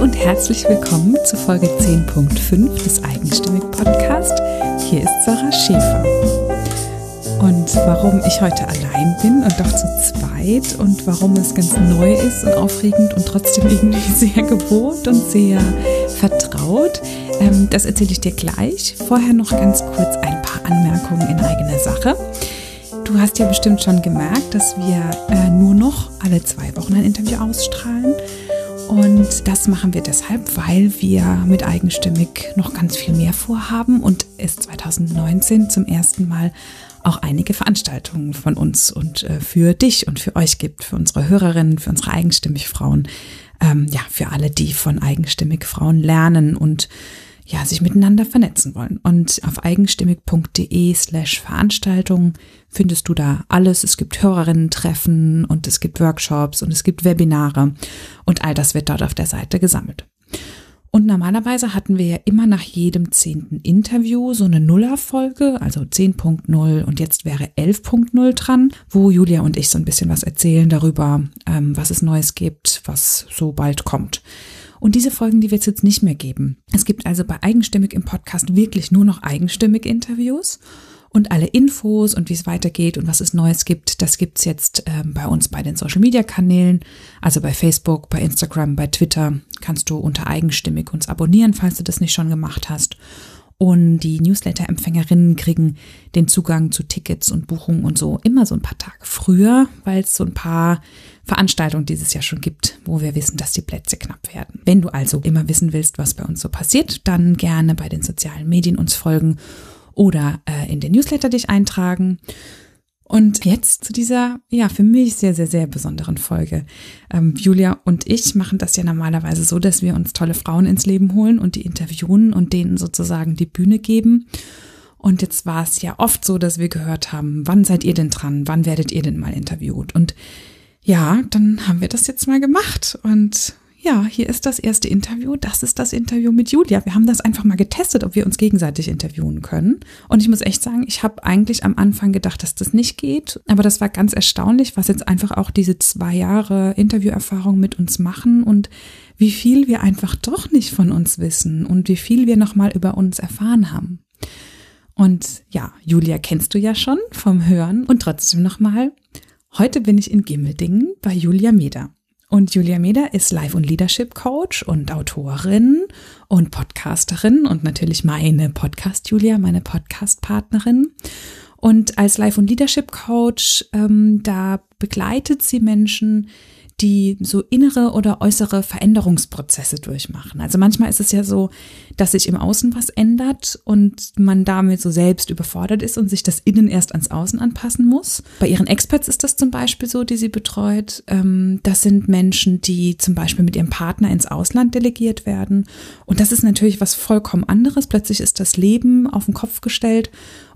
Und herzlich willkommen zu Folge 10.5 des Eigenstimmig Podcast. Hier ist Sarah Schäfer. Und warum ich heute allein bin und doch zu zweit und warum es ganz neu ist und aufregend und trotzdem irgendwie sehr gewohnt und sehr vertraut, ähm, das erzähle ich dir gleich. Vorher noch ganz kurz ein paar Anmerkungen in eigener Sache. Du hast ja bestimmt schon gemerkt, dass wir äh, nur noch alle zwei Wochen ein Interview ausstrahlen. Und das machen wir deshalb, weil wir mit Eigenstimmig noch ganz viel mehr vorhaben und es 2019 zum ersten Mal auch einige Veranstaltungen von uns und äh, für dich und für euch gibt, für unsere Hörerinnen, für unsere eigenstimmig Frauen, ähm, ja, für alle, die von eigenstimmig Frauen lernen und ja, sich miteinander vernetzen wollen. Und auf eigenstimmig.de slash Veranstaltungen findest du da alles. Es gibt Hörerinnen-Treffen und es gibt Workshops und es gibt Webinare und all das wird dort auf der Seite gesammelt. Und normalerweise hatten wir ja immer nach jedem zehnten Interview so eine Nullerfolge, also 10.0 und jetzt wäre 11.0 dran, wo Julia und ich so ein bisschen was erzählen darüber, ähm, was es Neues gibt, was so bald kommt. Und diese Folgen, die wird es jetzt nicht mehr geben. Es gibt also bei Eigenstimmig im Podcast wirklich nur noch eigenstimmig Interviews. Und alle Infos und wie es weitergeht und was es Neues gibt, das gibt's jetzt ähm, bei uns bei den Social-Media-Kanälen, also bei Facebook, bei Instagram, bei Twitter. Kannst du unter eigenstimmig uns abonnieren, falls du das nicht schon gemacht hast. Und die Newsletter-Empfängerinnen kriegen den Zugang zu Tickets und Buchungen und so immer so ein paar Tage früher, weil es so ein paar Veranstaltungen dieses Jahr schon gibt, wo wir wissen, dass die Plätze knapp werden. Wenn du also immer wissen willst, was bei uns so passiert, dann gerne bei den sozialen Medien uns folgen oder äh, in den Newsletter dich eintragen. Und jetzt zu dieser, ja, für mich sehr, sehr, sehr besonderen Folge. Ähm, Julia und ich machen das ja normalerweise so, dass wir uns tolle Frauen ins Leben holen und die interviewen und denen sozusagen die Bühne geben. Und jetzt war es ja oft so, dass wir gehört haben, wann seid ihr denn dran? Wann werdet ihr denn mal interviewt? Und ja, dann haben wir das jetzt mal gemacht. Und ja, hier ist das erste Interview. Das ist das Interview mit Julia. Wir haben das einfach mal getestet, ob wir uns gegenseitig interviewen können. Und ich muss echt sagen, ich habe eigentlich am Anfang gedacht, dass das nicht geht. Aber das war ganz erstaunlich, was jetzt einfach auch diese zwei Jahre Interviewerfahrung mit uns machen und wie viel wir einfach doch nicht von uns wissen und wie viel wir nochmal über uns erfahren haben. Und ja, Julia kennst du ja schon vom Hören und trotzdem nochmal. Heute bin ich in Gimmeldingen bei Julia Meder. Und Julia Meder ist Life- und Leadership Coach und Autorin und Podcasterin und natürlich meine Podcast-Julia, meine Podcast-Partnerin. Und als Life- und Leadership Coach, ähm, da begleitet sie Menschen, die so innere oder äußere Veränderungsprozesse durchmachen. Also manchmal ist es ja so, dass sich im Außen was ändert und man damit so selbst überfordert ist und sich das Innen erst ans Außen anpassen muss. Bei ihren Experts ist das zum Beispiel so, die sie betreut. Ähm, das sind Menschen, die zum Beispiel mit ihrem Partner ins Ausland delegiert werden. Und das ist natürlich was vollkommen anderes. Plötzlich ist das Leben auf den Kopf gestellt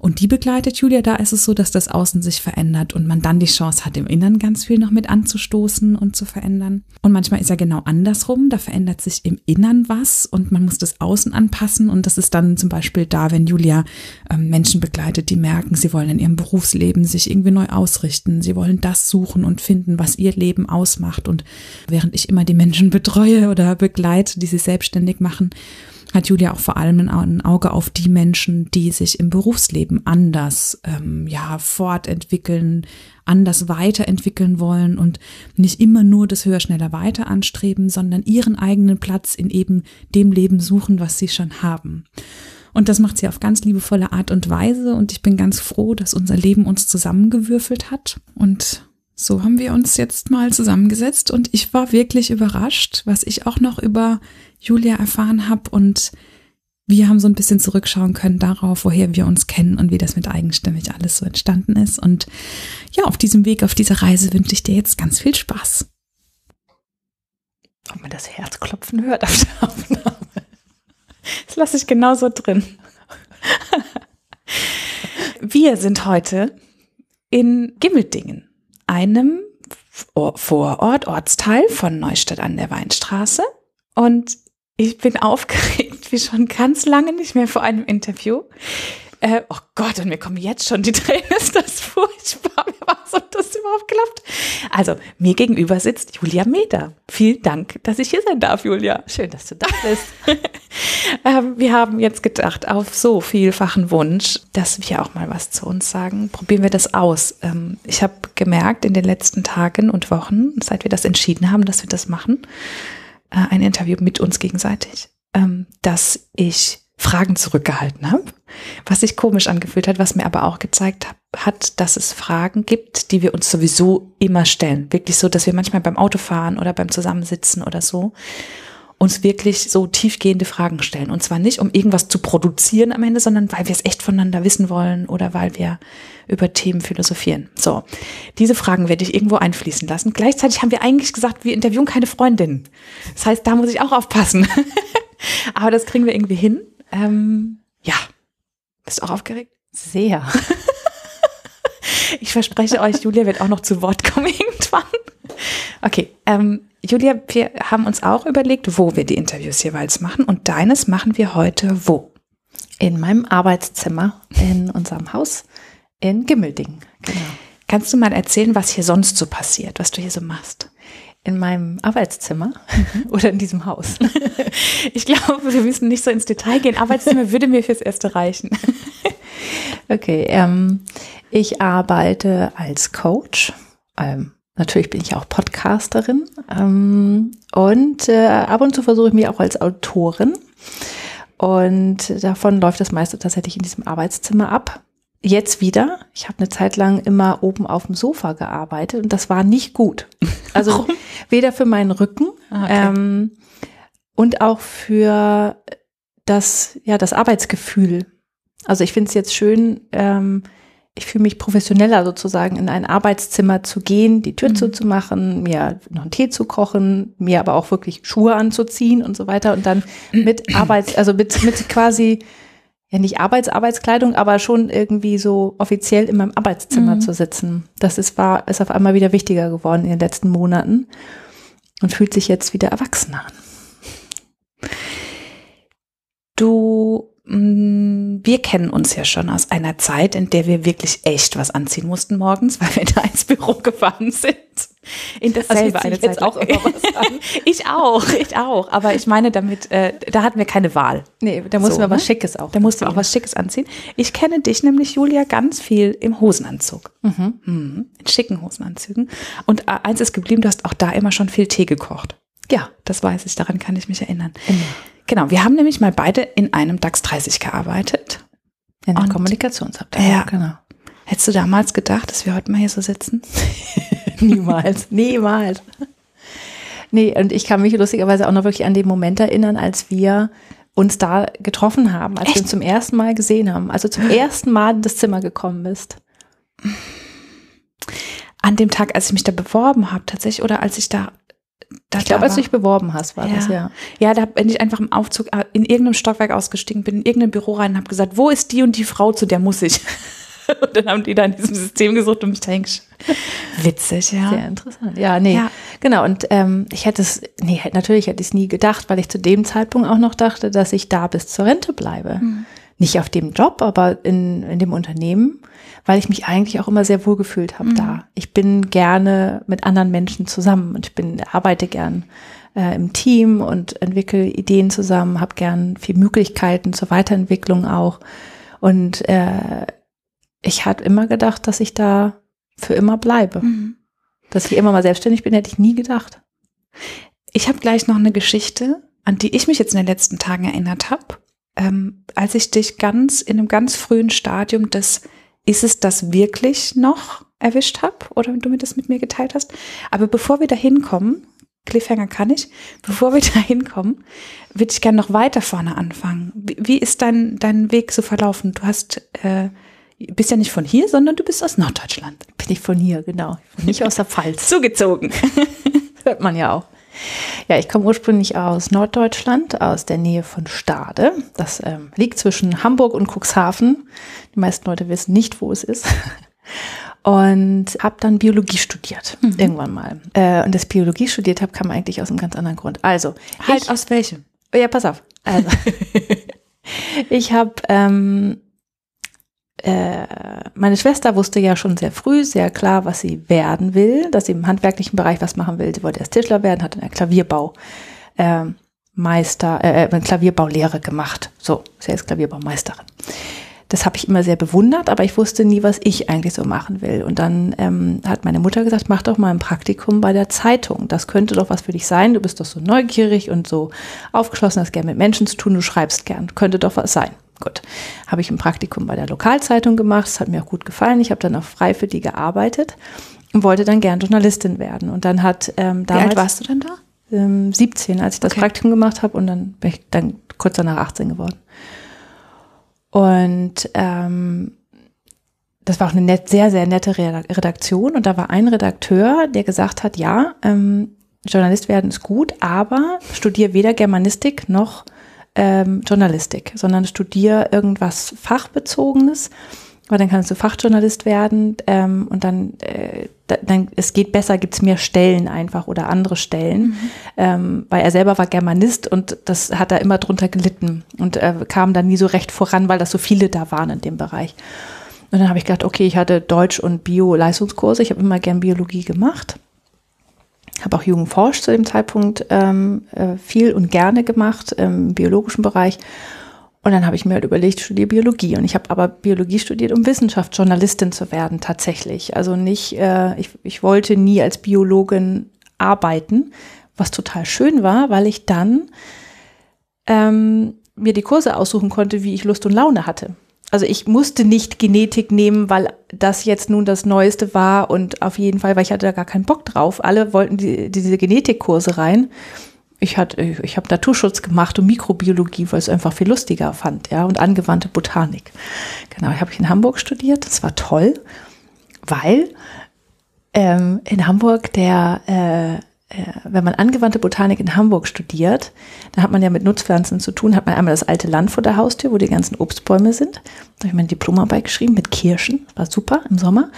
und die begleitet Julia. Da ist es so, dass das Außen sich verändert und man dann die Chance hat, im Innern ganz viel noch mit anzustoßen und zu verändern. Und manchmal ist ja genau andersrum. Da verändert sich im Innern was und man muss das Außen anpassen. Und das ist dann zum Beispiel da, wenn Julia ähm, Menschen begleitet, die merken, sie wollen in ihrem Berufsleben sich irgendwie neu ausrichten. Sie wollen das suchen und finden, was ihr Leben ausmacht. Und während ich immer die Menschen betreue oder begleite, die sich selbstständig machen, hat Julia auch vor allem ein Auge auf die Menschen, die sich im Berufsleben anders ähm, ja fortentwickeln, anders weiterentwickeln wollen und nicht immer nur das höher, schneller, weiter anstreben, sondern ihren eigenen Platz in eben dem Leben suchen, was sie schon haben. Und das macht sie auf ganz liebevolle Art und Weise. Und ich bin ganz froh, dass unser Leben uns zusammengewürfelt hat. Und so haben wir uns jetzt mal zusammengesetzt. Und ich war wirklich überrascht, was ich auch noch über Julia erfahren habe. Und wir haben so ein bisschen zurückschauen können darauf, woher wir uns kennen und wie das mit eigenstimmig alles so entstanden ist. Und ja, auf diesem Weg, auf dieser Reise wünsche ich dir jetzt ganz viel Spaß. Ob man das Herzklopfen hört auf der Aufnahme. Das lasse ich genauso drin. Wir sind heute in Gimmeldingen, einem Vorort, Ortsteil von Neustadt an der Weinstraße. Und ich bin aufgeregt wie schon ganz lange nicht mehr vor einem Interview. Äh, oh Gott, und mir kommen jetzt schon die Tränen, ist das furchtbar. Wer war so das überhaupt klappt? Also, mir gegenüber sitzt Julia Meder. Vielen Dank, dass ich hier sein darf, Julia. Schön, dass du da bist. ähm, wir haben jetzt gedacht, auf so vielfachen Wunsch, dass wir auch mal was zu uns sagen. Probieren wir das aus. Ähm, ich habe gemerkt in den letzten Tagen und Wochen, seit wir das entschieden haben, dass wir das machen, äh, ein Interview mit uns gegenseitig, ähm, dass ich Fragen zurückgehalten habe, was sich komisch angefühlt hat, was mir aber auch gezeigt hat, dass es Fragen gibt, die wir uns sowieso immer stellen. Wirklich so, dass wir manchmal beim Autofahren oder beim Zusammensitzen oder so uns wirklich so tiefgehende Fragen stellen. Und zwar nicht, um irgendwas zu produzieren am Ende, sondern weil wir es echt voneinander wissen wollen oder weil wir über Themen philosophieren. So, diese Fragen werde ich irgendwo einfließen lassen. Gleichzeitig haben wir eigentlich gesagt, wir interviewen keine Freundin. Das heißt, da muss ich auch aufpassen. Aber das kriegen wir irgendwie hin. Ähm, ja. Bist du auch aufgeregt? Sehr. ich verspreche euch, Julia wird auch noch zu Wort kommen irgendwann. Okay, ähm, Julia, wir haben uns auch überlegt, wo wir die Interviews jeweils machen und deines machen wir heute wo? In meinem Arbeitszimmer in unserem Haus in Gimmelding. Genau. Kannst du mal erzählen, was hier sonst so passiert, was du hier so machst? In meinem Arbeitszimmer mhm. oder in diesem Haus? ich glaube, wir müssen nicht so ins Detail gehen. Arbeitszimmer würde mir fürs Erste reichen. okay, ähm, ich arbeite als Coach. Ähm, natürlich bin ich auch Podcasterin ähm, und äh, ab und zu versuche ich mich auch als Autorin. Und davon läuft das meiste tatsächlich in diesem Arbeitszimmer ab jetzt wieder. Ich habe eine Zeit lang immer oben auf dem Sofa gearbeitet und das war nicht gut. Also Warum? weder für meinen Rücken ah, okay. ähm, und auch für das, ja, das Arbeitsgefühl. Also ich finde es jetzt schön, ähm, ich fühle mich professioneller sozusagen in ein Arbeitszimmer zu gehen, die Tür mhm. zuzumachen, mir noch einen Tee zu kochen, mir aber auch wirklich Schuhe anzuziehen und so weiter und dann mit Arbeits, also mit, mit quasi ja nicht Arbeits-Arbeitskleidung, aber schon irgendwie so offiziell in meinem Arbeitszimmer mhm. zu sitzen. Das ist, war, ist auf einmal wieder wichtiger geworden in den letzten Monaten und fühlt sich jetzt wieder erwachsener an. Du wir kennen uns ja schon aus einer Zeit, in der wir wirklich echt was anziehen mussten morgens, weil wir da ins Büro gefahren sind. In dasselbe also eine Zeit auch immer was an. ich auch, ich auch. Aber ich meine damit, äh, da hatten wir keine Wahl. Nee, da mussten so, wir ne? was Schickes auch. Da mussten wir auch was Schickes anziehen. Ich kenne dich nämlich, Julia, ganz viel im Hosenanzug. Mhm. Mhm. In schicken Hosenanzügen. Und äh, eins ist geblieben, du hast auch da immer schon viel Tee gekocht. Ja, das weiß ich, daran kann ich mich erinnern. Immer. Genau, wir haben nämlich mal beide in einem DAX 30 gearbeitet. In der Kommunikationsabteilung, ja. genau. Hättest du damals gedacht, dass wir heute mal hier so sitzen? niemals, niemals. Nee, und ich kann mich lustigerweise auch noch wirklich an den Moment erinnern, als wir uns da getroffen haben, als Echt? wir uns zum ersten Mal gesehen haben, also zum ersten Mal in das Zimmer gekommen bist. An dem Tag, als ich mich da beworben habe, tatsächlich, oder als ich da ich glaube, als du dich beworben hast, war ja. das ja. Ja, da bin ich einfach im Aufzug äh, in irgendeinem Stockwerk ausgestiegen, bin in irgendein Büro rein und habe gesagt, wo ist die und die Frau, zu der muss ich. und dann haben die da in diesem System gesucht und mich denke Witzig, ja. Sehr interessant. Ja, nee, ja. genau. Und ähm, ich hätte es, nee, natürlich hätte ich es nie gedacht, weil ich zu dem Zeitpunkt auch noch dachte, dass ich da bis zur Rente bleibe. Mhm. Nicht auf dem Job, aber in, in dem Unternehmen weil ich mich eigentlich auch immer sehr wohl gefühlt habe mhm. da. Ich bin gerne mit anderen Menschen zusammen und ich bin arbeite gern äh, im Team und entwickle Ideen zusammen, habe gern viel Möglichkeiten zur Weiterentwicklung auch und äh, ich hatte immer gedacht, dass ich da für immer bleibe. Mhm. Dass ich immer mal selbstständig bin, hätte ich nie gedacht. Ich habe gleich noch eine Geschichte, an die ich mich jetzt in den letzten Tagen erinnert habe, ähm, als ich dich ganz in einem ganz frühen Stadium des ist es das wirklich noch erwischt habe oder du mir das mit mir geteilt hast. Aber bevor wir da hinkommen, Cliffhanger kann ich, bevor wir da hinkommen, würde ich gerne noch weiter vorne anfangen. Wie, wie, ist dein, dein Weg so verlaufen? Du hast, äh, bist ja nicht von hier, sondern du bist aus Norddeutschland. Bin ich von hier, genau. Nicht aus der Pfalz. Zugezogen. Hört man ja auch. Ja, ich komme ursprünglich aus Norddeutschland, aus der Nähe von Stade. Das ähm, liegt zwischen Hamburg und Cuxhaven. Die meisten Leute wissen nicht, wo es ist. Und habe dann Biologie studiert, mhm. irgendwann mal. Äh, und das Biologie studiert habe, kam eigentlich aus einem ganz anderen Grund. Also, halt ich, aus welchem? Ja, pass auf. Also, ich habe ähm, äh, meine Schwester wusste ja schon sehr früh sehr klar, was sie werden will, dass sie im handwerklichen Bereich was machen will. Sie wollte erst Tischler werden, hat dann Klavierbau. Äh, Meister, äh, äh, Klavierbaulehre gemacht. So, sie ist Klavierbaumeisterin. Das habe ich immer sehr bewundert, aber ich wusste nie, was ich eigentlich so machen will. Und dann ähm, hat meine Mutter gesagt, mach doch mal ein Praktikum bei der Zeitung. Das könnte doch was für dich sein. Du bist doch so neugierig und so aufgeschlossen, hast gern mit Menschen zu tun, du schreibst gern. Könnte doch was sein. Gut, habe ich ein Praktikum bei der Lokalzeitung gemacht. Das hat mir auch gut gefallen. Ich habe dann auch frei für die gearbeitet und wollte dann gern Journalistin werden. Und dann hat ähm, damals. Wie alt warst du denn da? Ähm, 17, als ich das okay. Praktikum gemacht habe und dann bin ich dann kurz danach 18 geworden. Und ähm, das war auch eine net, sehr, sehr nette Redaktion. Und da war ein Redakteur, der gesagt hat, ja, ähm, Journalist werden ist gut, aber studiere weder Germanistik noch ähm, Journalistik, sondern studiere irgendwas Fachbezogenes, weil dann kannst du Fachjournalist werden ähm, und dann, äh, dann, es geht besser, gibt's mehr Stellen einfach oder andere Stellen, mhm. ähm, weil er selber war Germanist und das hat er immer drunter gelitten und äh, kam dann nie so recht voran, weil das so viele da waren in dem Bereich. Und dann habe ich gedacht, okay, ich hatte Deutsch und Bio-Leistungskurse, ich habe immer gern Biologie gemacht habe auch Jugendforsch zu dem Zeitpunkt ähm, äh, viel und gerne gemacht im biologischen Bereich. Und dann habe ich mir halt überlegt, ich studiere Biologie. Und ich habe aber Biologie studiert, um Wissenschaftsjournalistin zu werden, tatsächlich. Also nicht, äh, ich, ich wollte nie als Biologin arbeiten, was total schön war, weil ich dann ähm, mir die Kurse aussuchen konnte, wie ich Lust und Laune hatte also ich musste nicht Genetik nehmen, weil das jetzt nun das Neueste war und auf jeden Fall, weil ich hatte da gar keinen Bock drauf. Alle wollten die, diese Genetikkurse rein. Ich hatte, ich habe Naturschutz gemacht und Mikrobiologie, weil ich es einfach viel lustiger fand, ja, und angewandte Botanik. Genau, ich habe in Hamburg studiert. Das war toll, weil ähm, in Hamburg der äh, wenn man angewandte Botanik in Hamburg studiert, dann hat man ja mit Nutzpflanzen zu tun, hat man einmal das alte Land vor der Haustür, wo die ganzen Obstbäume sind. Da habe ich meine Diplomarbeit geschrieben mit Kirschen, war super im Sommer.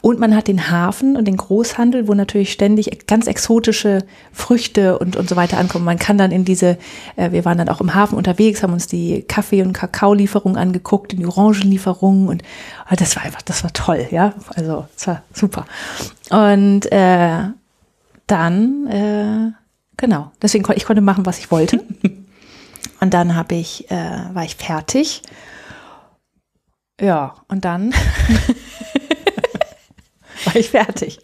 Und man hat den Hafen und den Großhandel, wo natürlich ständig ganz exotische Früchte und, und so weiter ankommen. Man kann dann in diese, äh, wir waren dann auch im Hafen unterwegs, haben uns die Kaffee- und Kakaolieferungen angeguckt, die Orangenlieferungen und oh, das war einfach, das war toll, ja. Also, es war super. Und äh, dann, äh, genau, deswegen konnte ich konnte machen, was ich wollte. und dann habe ich, äh, war ich fertig. Ja, und dann war ich fertig.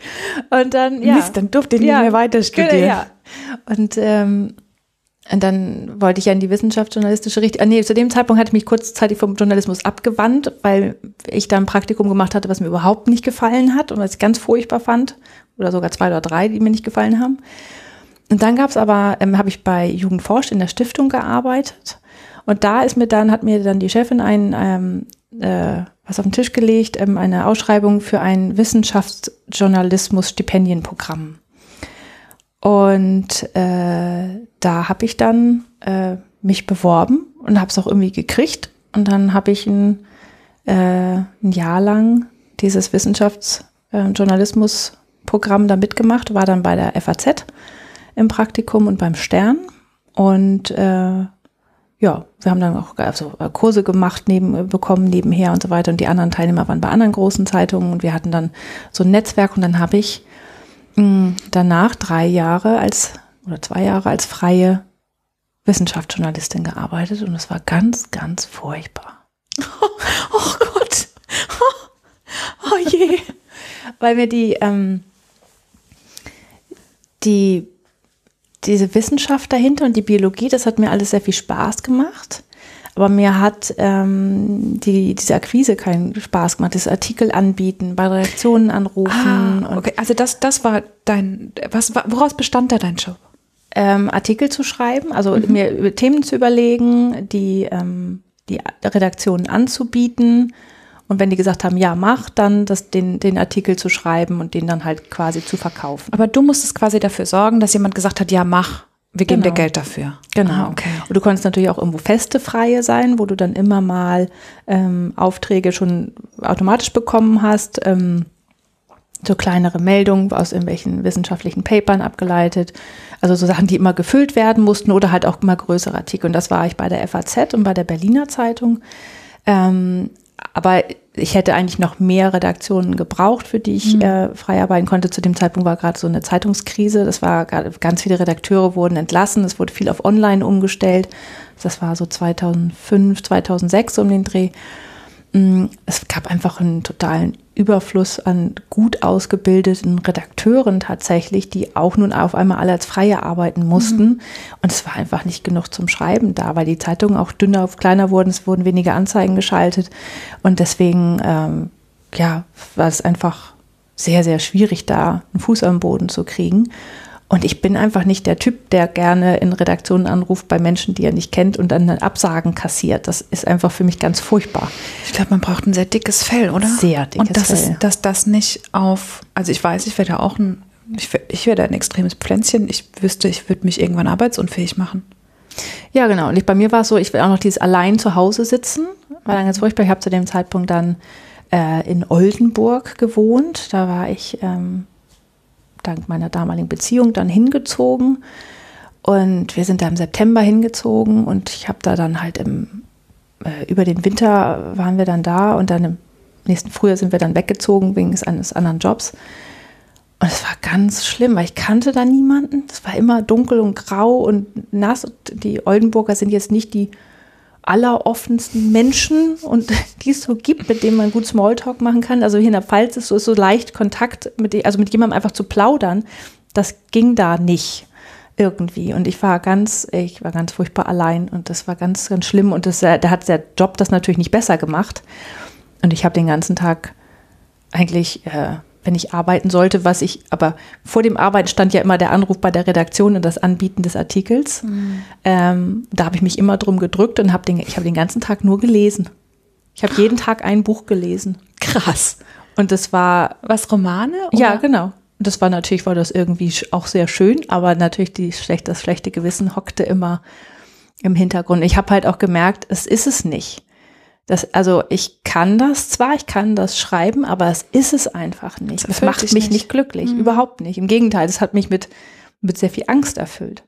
Und dann, ja. Mist, dann durfte ich ja, nicht mehr weiter studieren. Ja. Und ähm, und dann wollte ich ja in die wissenschaftsjournalistische Richtung. Ah, nee, zu dem Zeitpunkt hatte ich mich kurzzeitig vom Journalismus abgewandt, weil ich da ein Praktikum gemacht hatte, was mir überhaupt nicht gefallen hat und was ich ganz furchtbar fand. Oder sogar zwei oder drei, die mir nicht gefallen haben. Und dann gab es aber, ähm, habe ich bei Jugendforscht in der Stiftung gearbeitet. Und da ist mir dann, hat mir dann die Chefin ein ähm, äh, was auf den Tisch gelegt, ähm, eine Ausschreibung für ein Wissenschaftsjournalismus-Stipendienprogramm. Und äh, da habe ich dann äh, mich beworben und habe es auch irgendwie gekriegt. Und dann habe ich ein, äh, ein Jahr lang dieses Wissenschaftsjournalismusprogramm äh, da mitgemacht, war dann bei der FAZ im Praktikum und beim Stern. Und äh, ja, wir haben dann auch also Kurse gemacht, neben, bekommen nebenher und so weiter. Und die anderen Teilnehmer waren bei anderen großen Zeitungen und wir hatten dann so ein Netzwerk und dann habe ich danach drei Jahre als oder zwei Jahre als freie Wissenschaftsjournalistin gearbeitet und es war ganz, ganz furchtbar. Oh, oh Gott. Oh, oh, je. Weil mir die, ähm, die, diese Wissenschaft dahinter und die Biologie, das hat mir alles sehr viel Spaß gemacht. Aber mir hat ähm, die, diese Akquise keinen Spaß gemacht, das Artikel anbieten, bei Redaktionen anrufen. Ah, okay, also das, das war dein, was, woraus bestand da dein Job? Ähm, Artikel zu schreiben, also mhm. mir Themen zu überlegen, die, ähm, die Redaktionen anzubieten. Und wenn die gesagt haben, ja, mach, dann das, den, den Artikel zu schreiben und den dann halt quasi zu verkaufen. Aber du musstest quasi dafür sorgen, dass jemand gesagt hat, ja, mach. Wir geben genau. dir Geld dafür. Genau. Ah, okay. Und du konntest natürlich auch irgendwo feste freie sein, wo du dann immer mal ähm, Aufträge schon automatisch bekommen hast. Ähm, so kleinere Meldungen aus irgendwelchen wissenschaftlichen Papern abgeleitet. Also so Sachen, die immer gefüllt werden mussten oder halt auch immer größere Artikel. Und das war ich bei der FAZ und bei der Berliner Zeitung. Ähm, aber ich hätte eigentlich noch mehr Redaktionen gebraucht, für die ich mhm. äh, frei arbeiten konnte. Zu dem Zeitpunkt war gerade so eine Zeitungskrise. Das war ganz viele Redakteure wurden entlassen. Es wurde viel auf Online umgestellt. Das war so 2005, 2006 um den Dreh. Mm, es gab einfach einen totalen Überfluss an gut ausgebildeten Redakteuren tatsächlich, die auch nun auf einmal alle als Freie arbeiten mussten. Mhm. Und es war einfach nicht genug zum Schreiben da, weil die Zeitungen auch dünner, kleiner wurden, es wurden weniger Anzeigen geschaltet. Und deswegen, ähm, ja, war es einfach sehr, sehr schwierig, da einen Fuß am Boden zu kriegen. Und ich bin einfach nicht der Typ, der gerne in Redaktionen anruft bei Menschen, die er nicht kennt und dann Absagen kassiert. Das ist einfach für mich ganz furchtbar. Ich glaube, man braucht ein sehr dickes Fell, oder? Sehr dickes und das Fell. Ist, dass das nicht auf, also ich weiß, ich werde auch ein, ich, ich werde ein extremes Pflänzchen. Ich wüsste, ich würde mich irgendwann arbeitsunfähig machen. Ja, genau. Und ich, bei mir war es so, ich will auch noch dieses allein zu Hause sitzen, war dann ganz furchtbar. Ich habe zu dem Zeitpunkt dann äh, in Oldenburg gewohnt. Da war ich ähm, dank meiner damaligen Beziehung dann hingezogen. Und wir sind da im September hingezogen und ich habe da dann halt im, äh, über den Winter waren wir dann da und dann im nächsten Frühjahr sind wir dann weggezogen wegen eines anderen Jobs. Und es war ganz schlimm, weil ich kannte da niemanden. Es war immer dunkel und grau und nass. Die Oldenburger sind jetzt nicht die alleroffensten Menschen und die es so gibt, mit denen man gut Smalltalk machen kann. Also hier in der Pfalz ist so, ist so leicht Kontakt mit, also mit jemandem einfach zu plaudern. Das ging da nicht irgendwie. Und ich war ganz, ich war ganz furchtbar allein und das war ganz, ganz schlimm. Und das, da hat der Job das natürlich nicht besser gemacht. Und ich habe den ganzen Tag eigentlich äh, wenn ich arbeiten sollte, was ich, aber vor dem Arbeiten stand ja immer der Anruf bei der Redaktion und das Anbieten des Artikels. Mhm. Ähm, da habe ich mich immer drum gedrückt und habe den, ich habe den ganzen Tag nur gelesen. Ich habe jeden Tag ein Buch gelesen. Krass. Und das war. Was, Romane? Oder? Ja, genau. Und das war natürlich, war das irgendwie auch sehr schön, aber natürlich die schlecht, das schlechte Gewissen hockte immer im Hintergrund. Ich habe halt auch gemerkt, es ist es nicht. Das, also ich kann das zwar, ich kann das schreiben, aber es ist es einfach nicht. Das, das macht mich nicht, nicht glücklich, mhm. überhaupt nicht. Im Gegenteil, es hat mich mit, mit sehr viel Angst erfüllt.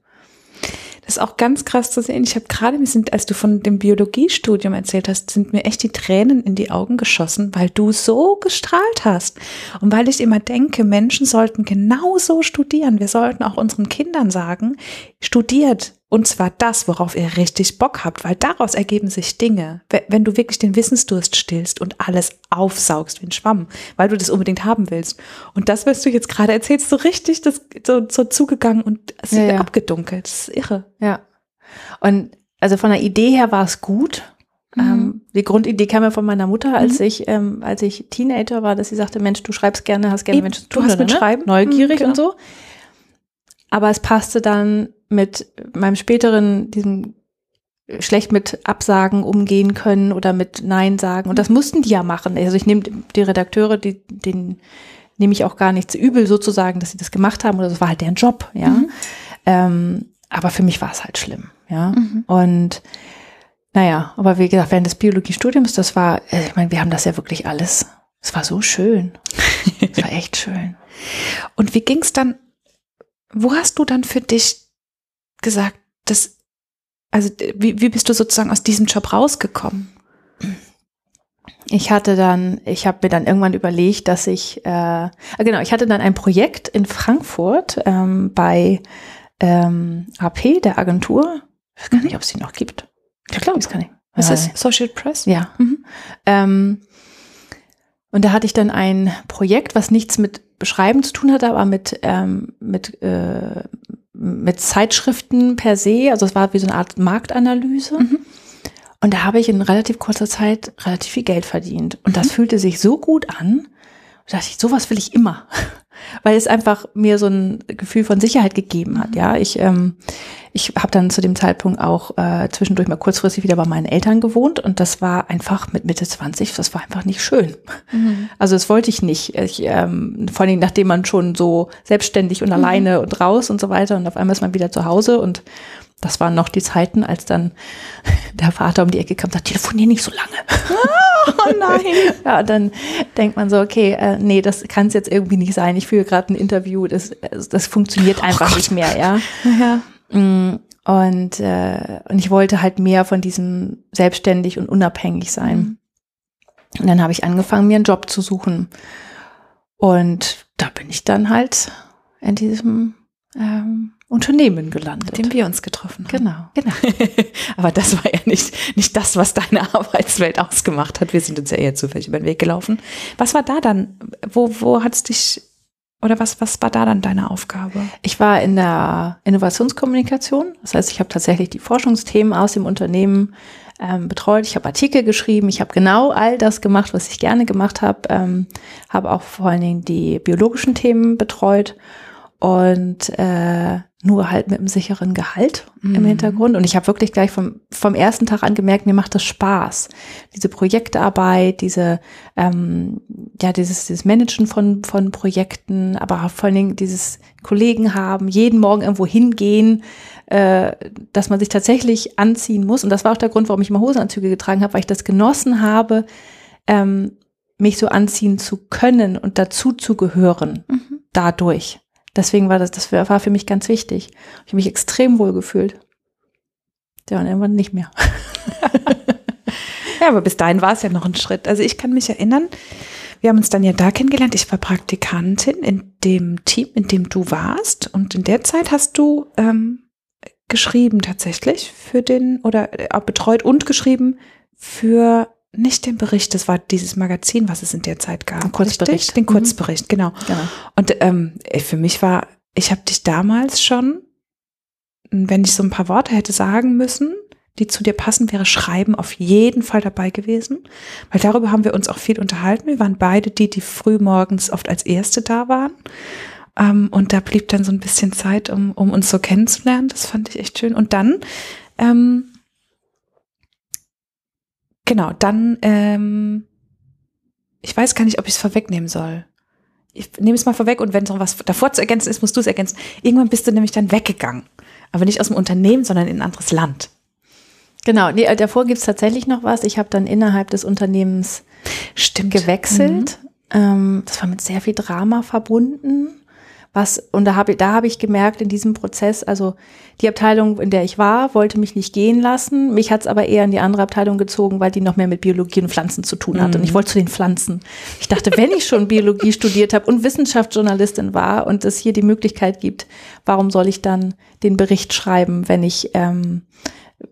Das ist auch ganz krass zu sehen. Ich habe gerade, mir sind, als du von dem Biologiestudium erzählt hast, sind mir echt die Tränen in die Augen geschossen, weil du so gestrahlt hast. Und weil ich immer denke, Menschen sollten genauso studieren. Wir sollten auch unseren Kindern sagen, studiert, und zwar das, worauf ihr richtig Bock habt, weil daraus ergeben sich Dinge. Wenn du wirklich den Wissensdurst stillst und alles aufsaugst wie ein Schwamm, weil du das unbedingt haben willst. Und das, was du jetzt gerade erzählst, so richtig das, so, so zugegangen und es ja, ja. abgedunkelt. Das ist irre. Ja. Und also von der Idee her war es gut. Mhm. Ähm, die Grundidee kam ja von meiner Mutter, als mhm. ich, ähm, als ich Teenager war, dass sie sagte, Mensch, du schreibst gerne, hast gerne Menschen zu tun. Du hast mit ne? Schreiben. Neugierig mhm, genau. und so. Aber es passte dann mit meinem späteren, diesem schlecht mit Absagen umgehen können oder mit Nein sagen. Und das mussten die ja machen. Also ich nehme die Redakteure, die, den nehme ich auch gar nichts übel sozusagen, dass sie das gemacht haben oder das war halt deren Job, ja. Mhm. Ähm, aber für mich war es halt schlimm, ja. Mhm. Und naja, aber wie gesagt, während des Biologiestudiums, das war, äh, ich meine, wir haben das ja wirklich alles. Es war so schön. Es war echt schön. Und wie ging es dann wo hast du dann für dich gesagt, dass, also wie, wie bist du sozusagen aus diesem Job rausgekommen? Ich hatte dann, ich habe mir dann irgendwann überlegt, dass ich, äh, genau, ich hatte dann ein Projekt in Frankfurt ähm, bei ähm, AP, der Agentur. Ich weiß gar nicht, ob es die noch gibt. Ich glaube, es kann nicht. Was ist Social Press? Ja. Mhm. Ähm, und da hatte ich dann ein Projekt, was nichts mit Beschreiben zu tun hatte, aber mit, ähm, mit, äh, mit Zeitschriften per se. Also es war wie so eine Art Marktanalyse. Mhm. Und da habe ich in relativ kurzer Zeit relativ viel Geld verdient. Und mhm. das fühlte sich so gut an. Da dachte ich, sowas will ich immer. Weil es einfach mir so ein Gefühl von Sicherheit gegeben hat. Ja, ich, ähm, ich habe dann zu dem Zeitpunkt auch äh, zwischendurch mal kurzfristig wieder bei meinen Eltern gewohnt und das war einfach mit Mitte 20, das war einfach nicht schön. Mhm. Also das wollte ich nicht. Ich, ähm, vor allem nachdem man schon so selbstständig und mhm. alleine und raus und so weiter und auf einmal ist man wieder zu Hause und das waren noch die Zeiten, als dann der Vater um die Ecke kam und sagt, telefonier nicht so lange. Oh nein. ja, dann denkt man so, okay, äh, nee, das kann es jetzt irgendwie nicht sein. Ich führe gerade ein Interview, das, das funktioniert oh einfach oh nicht mehr, ja. ja. Mm, und, äh, und ich wollte halt mehr von diesem selbstständig und unabhängig sein. Mhm. Und dann habe ich angefangen, mir einen Job zu suchen. Und da bin ich dann halt in diesem ähm, Unternehmen gelandet. Mit dem wir uns getroffen haben. Genau, genau. Aber das war ja nicht, nicht das, was deine Arbeitswelt ausgemacht hat. Wir sind uns ja eher zufällig über den Weg gelaufen. Was war da dann? Wo, wo hat es dich, oder was, was war da dann deine Aufgabe? Ich war in der Innovationskommunikation. Das heißt, ich habe tatsächlich die Forschungsthemen aus dem Unternehmen ähm, betreut. Ich habe Artikel geschrieben. Ich habe genau all das gemacht, was ich gerne gemacht habe. Ähm, habe auch vor allen Dingen die biologischen Themen betreut und äh, nur halt mit einem sicheren Gehalt mhm. im Hintergrund. Und ich habe wirklich gleich vom, vom ersten Tag an gemerkt, mir macht das Spaß. Diese Projektarbeit, diese, ähm, ja, dieses, dieses Managen von, von Projekten, aber vor allen Dingen dieses Kollegen haben, jeden Morgen irgendwo hingehen, äh, dass man sich tatsächlich anziehen muss. Und das war auch der Grund, warum ich immer Hosenanzüge getragen habe, weil ich das genossen habe, ähm, mich so anziehen zu können und dazu zu gehören. Mhm. Dadurch. Deswegen war das, das war für mich ganz wichtig. Ich habe mich extrem wohl gefühlt. Ja, und irgendwann nicht mehr. ja, aber bis dahin war es ja noch ein Schritt. Also ich kann mich erinnern, wir haben uns dann ja da kennengelernt. Ich war Praktikantin in dem Team, in dem du warst. Und in der Zeit hast du ähm, geschrieben tatsächlich für den, oder äh, betreut und geschrieben für nicht den Bericht, das war dieses Magazin, was es in der Zeit gab. Ein Kurzbericht. Richtig? Den mhm. Kurzbericht, mhm. genau. genau. Und ähm, für mich war, ich habe dich damals schon, wenn ich so ein paar Worte hätte sagen müssen, die zu dir passen, wäre Schreiben auf jeden Fall dabei gewesen. Weil darüber haben wir uns auch viel unterhalten. Wir waren beide die, die früh morgens oft als Erste da waren. Ähm, und da blieb dann so ein bisschen Zeit, um, um uns so kennenzulernen. Das fand ich echt schön. Und dann ähm, Genau, dann, ähm, ich weiß gar nicht, ob ich es vorwegnehmen soll. Ich nehme es mal vorweg und wenn noch was davor zu ergänzen ist, musst du es ergänzen. Irgendwann bist du nämlich dann weggegangen. Aber nicht aus dem Unternehmen, sondern in ein anderes Land. Genau, nee, davor gibt es tatsächlich noch was. Ich habe dann innerhalb des Unternehmens Stimmt. gewechselt. Mhm. Ähm, das war mit sehr viel Drama verbunden was, und da habe da habe ich gemerkt in diesem Prozess, also die Abteilung, in der ich war, wollte mich nicht gehen lassen. Mich hat es aber eher in die andere Abteilung gezogen, weil die noch mehr mit Biologie und Pflanzen zu tun hatte. Mhm. Und ich mhm. wollte zu den Pflanzen. Ich dachte, wenn ich schon Biologie studiert habe und Wissenschaftsjournalistin war und es hier die Möglichkeit gibt, warum soll ich dann den Bericht schreiben, wenn ich, ähm,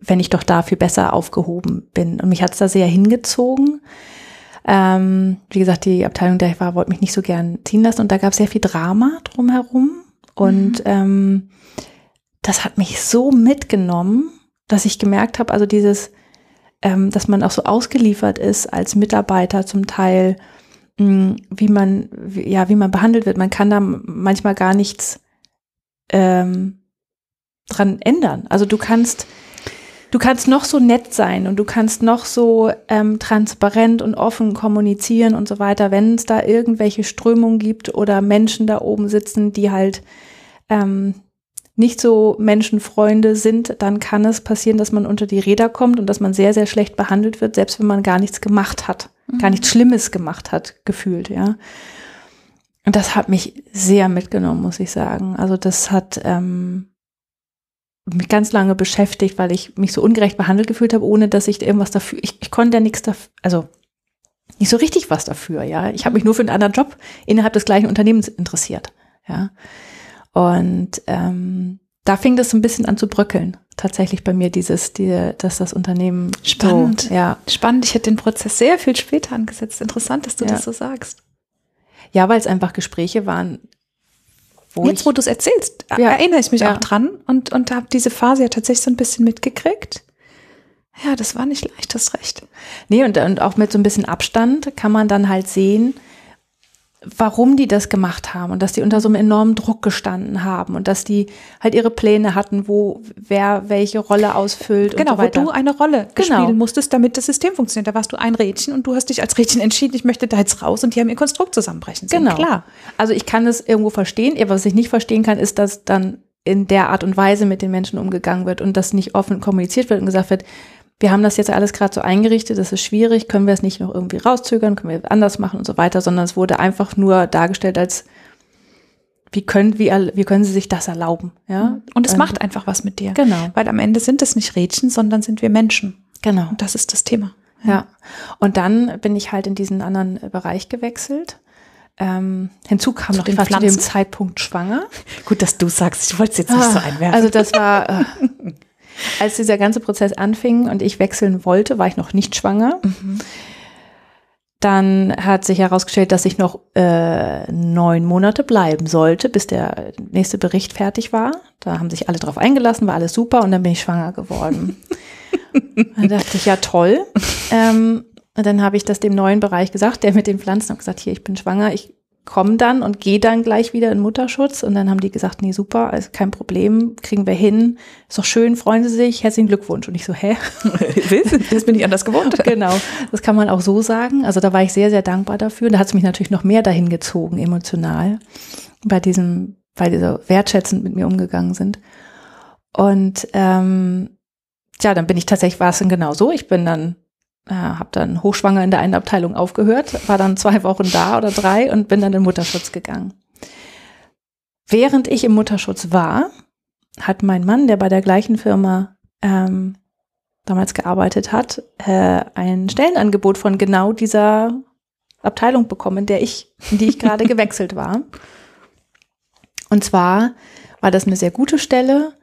wenn ich doch dafür besser aufgehoben bin? Und mich hat es da sehr hingezogen. Ähm, wie gesagt, die Abteilung, der ich war, wollte mich nicht so gern ziehen lassen und da gab es sehr viel Drama drumherum. Und mhm. ähm, das hat mich so mitgenommen, dass ich gemerkt habe, also dieses, ähm, dass man auch so ausgeliefert ist als Mitarbeiter zum Teil, mh, hm, wie man, wie, ja, wie man behandelt wird. Man kann da manchmal gar nichts ähm, dran ändern. Also du kannst du kannst noch so nett sein und du kannst noch so ähm, transparent und offen kommunizieren und so weiter, wenn es da irgendwelche Strömungen gibt oder Menschen da oben sitzen, die halt ähm, nicht so Menschenfreunde sind, dann kann es passieren, dass man unter die Räder kommt und dass man sehr, sehr schlecht behandelt wird, selbst wenn man gar nichts gemacht hat, mhm. gar nichts Schlimmes gemacht hat, gefühlt, ja. Und das hat mich sehr mitgenommen, muss ich sagen. Also das hat, ähm, mich ganz lange beschäftigt, weil ich mich so ungerecht behandelt gefühlt habe, ohne dass ich irgendwas dafür, ich, ich konnte ja nichts dafür, also nicht so richtig was dafür, ja. Ich habe mich nur für einen anderen Job innerhalb des gleichen Unternehmens interessiert, ja. Und ähm, da fing das so ein bisschen an zu bröckeln, tatsächlich bei mir dieses, die, dass das Unternehmen spannend, so, ja. Spannend. Ich hätte den Prozess sehr viel später angesetzt. Interessant, dass du ja. das so sagst. Ja, weil es einfach Gespräche waren, wo Jetzt, wo du es erzählst, ja. erinnere ich mich ja. auch dran und, und habe diese Phase ja tatsächlich so ein bisschen mitgekriegt. Ja, das war nicht leicht, das recht. Nee, und, und auch mit so ein bisschen Abstand kann man dann halt sehen, warum die das gemacht haben und dass die unter so einem enormen Druck gestanden haben und dass die halt ihre Pläne hatten, wo wer welche Rolle ausfüllt. Genau, und so weiter. wo du eine Rolle genau. spielen musstest, damit das System funktioniert. Da warst du ein Rädchen und du hast dich als Rädchen entschieden, ich möchte da jetzt raus und die haben ihr Konstrukt zusammenbrechen. Genau. Klar. Also ich kann es irgendwo verstehen. Was ich nicht verstehen kann, ist, dass dann in der Art und Weise mit den Menschen umgegangen wird und das nicht offen kommuniziert wird und gesagt wird, wir haben das jetzt alles gerade so eingerichtet, das ist schwierig, können wir es nicht noch irgendwie rauszögern, können wir anders machen und so weiter, sondern es wurde einfach nur dargestellt als wie können, wie, wie können sie sich das erlauben? Ja? Und es ähm, macht einfach was mit dir. Genau. Weil am Ende sind es nicht Rädchen, sondern sind wir Menschen. Genau. Und das ist das Thema. Ja. Und dann bin ich halt in diesen anderen Bereich gewechselt. Ähm, hinzu kam Zu noch, den ich war zu dem? Zeitpunkt schwanger. Gut, dass du sagst, ich wollte es jetzt nicht so einwerfen. Also das war, äh, als dieser ganze Prozess anfing und ich wechseln wollte, war ich noch nicht schwanger. Dann hat sich herausgestellt, dass ich noch äh, neun Monate bleiben sollte, bis der nächste Bericht fertig war. Da haben sich alle drauf eingelassen, war alles super und dann bin ich schwanger geworden. dann dachte ich, ja toll. Ähm, und dann habe ich das dem neuen Bereich gesagt, der mit den Pflanzen, habe gesagt, hier, ich bin schwanger, ich komme dann und gehe dann gleich wieder in Mutterschutz. Und dann haben die gesagt, nee, super, ist kein Problem, kriegen wir hin. Ist doch schön, freuen Sie sich, herzlichen Glückwunsch. Und ich so, hä? das bin ich anders gewohnt. genau, das kann man auch so sagen. Also da war ich sehr, sehr dankbar dafür. Da hat es mich natürlich noch mehr dahin gezogen, emotional, bei diesem, weil die so wertschätzend mit mir umgegangen sind. Und ähm, ja, dann bin ich tatsächlich, war es dann genau so. Ich bin dann, äh, habe dann hochschwanger in der einen Abteilung aufgehört, war dann zwei Wochen da oder drei und bin dann in Mutterschutz gegangen. Während ich im Mutterschutz war, hat mein Mann, der bei der gleichen Firma ähm, damals gearbeitet hat, äh, ein Stellenangebot von genau dieser Abteilung bekommen, in der ich, in die ich gerade gewechselt war. Und zwar war das eine sehr gute Stelle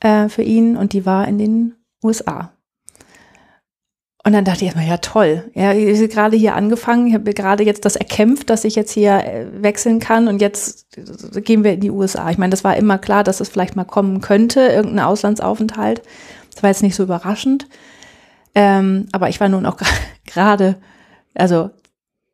äh, für ihn und die war in den USA. Und dann dachte ich erstmal, ja toll, ja, ich habe gerade hier angefangen, ich habe gerade jetzt das erkämpft, dass ich jetzt hier äh, wechseln kann und jetzt gehen wir in die USA. Ich meine, das war immer klar, dass es vielleicht mal kommen könnte, irgendein Auslandsaufenthalt. Das war jetzt nicht so überraschend. Ähm, aber ich war nun auch gerade, also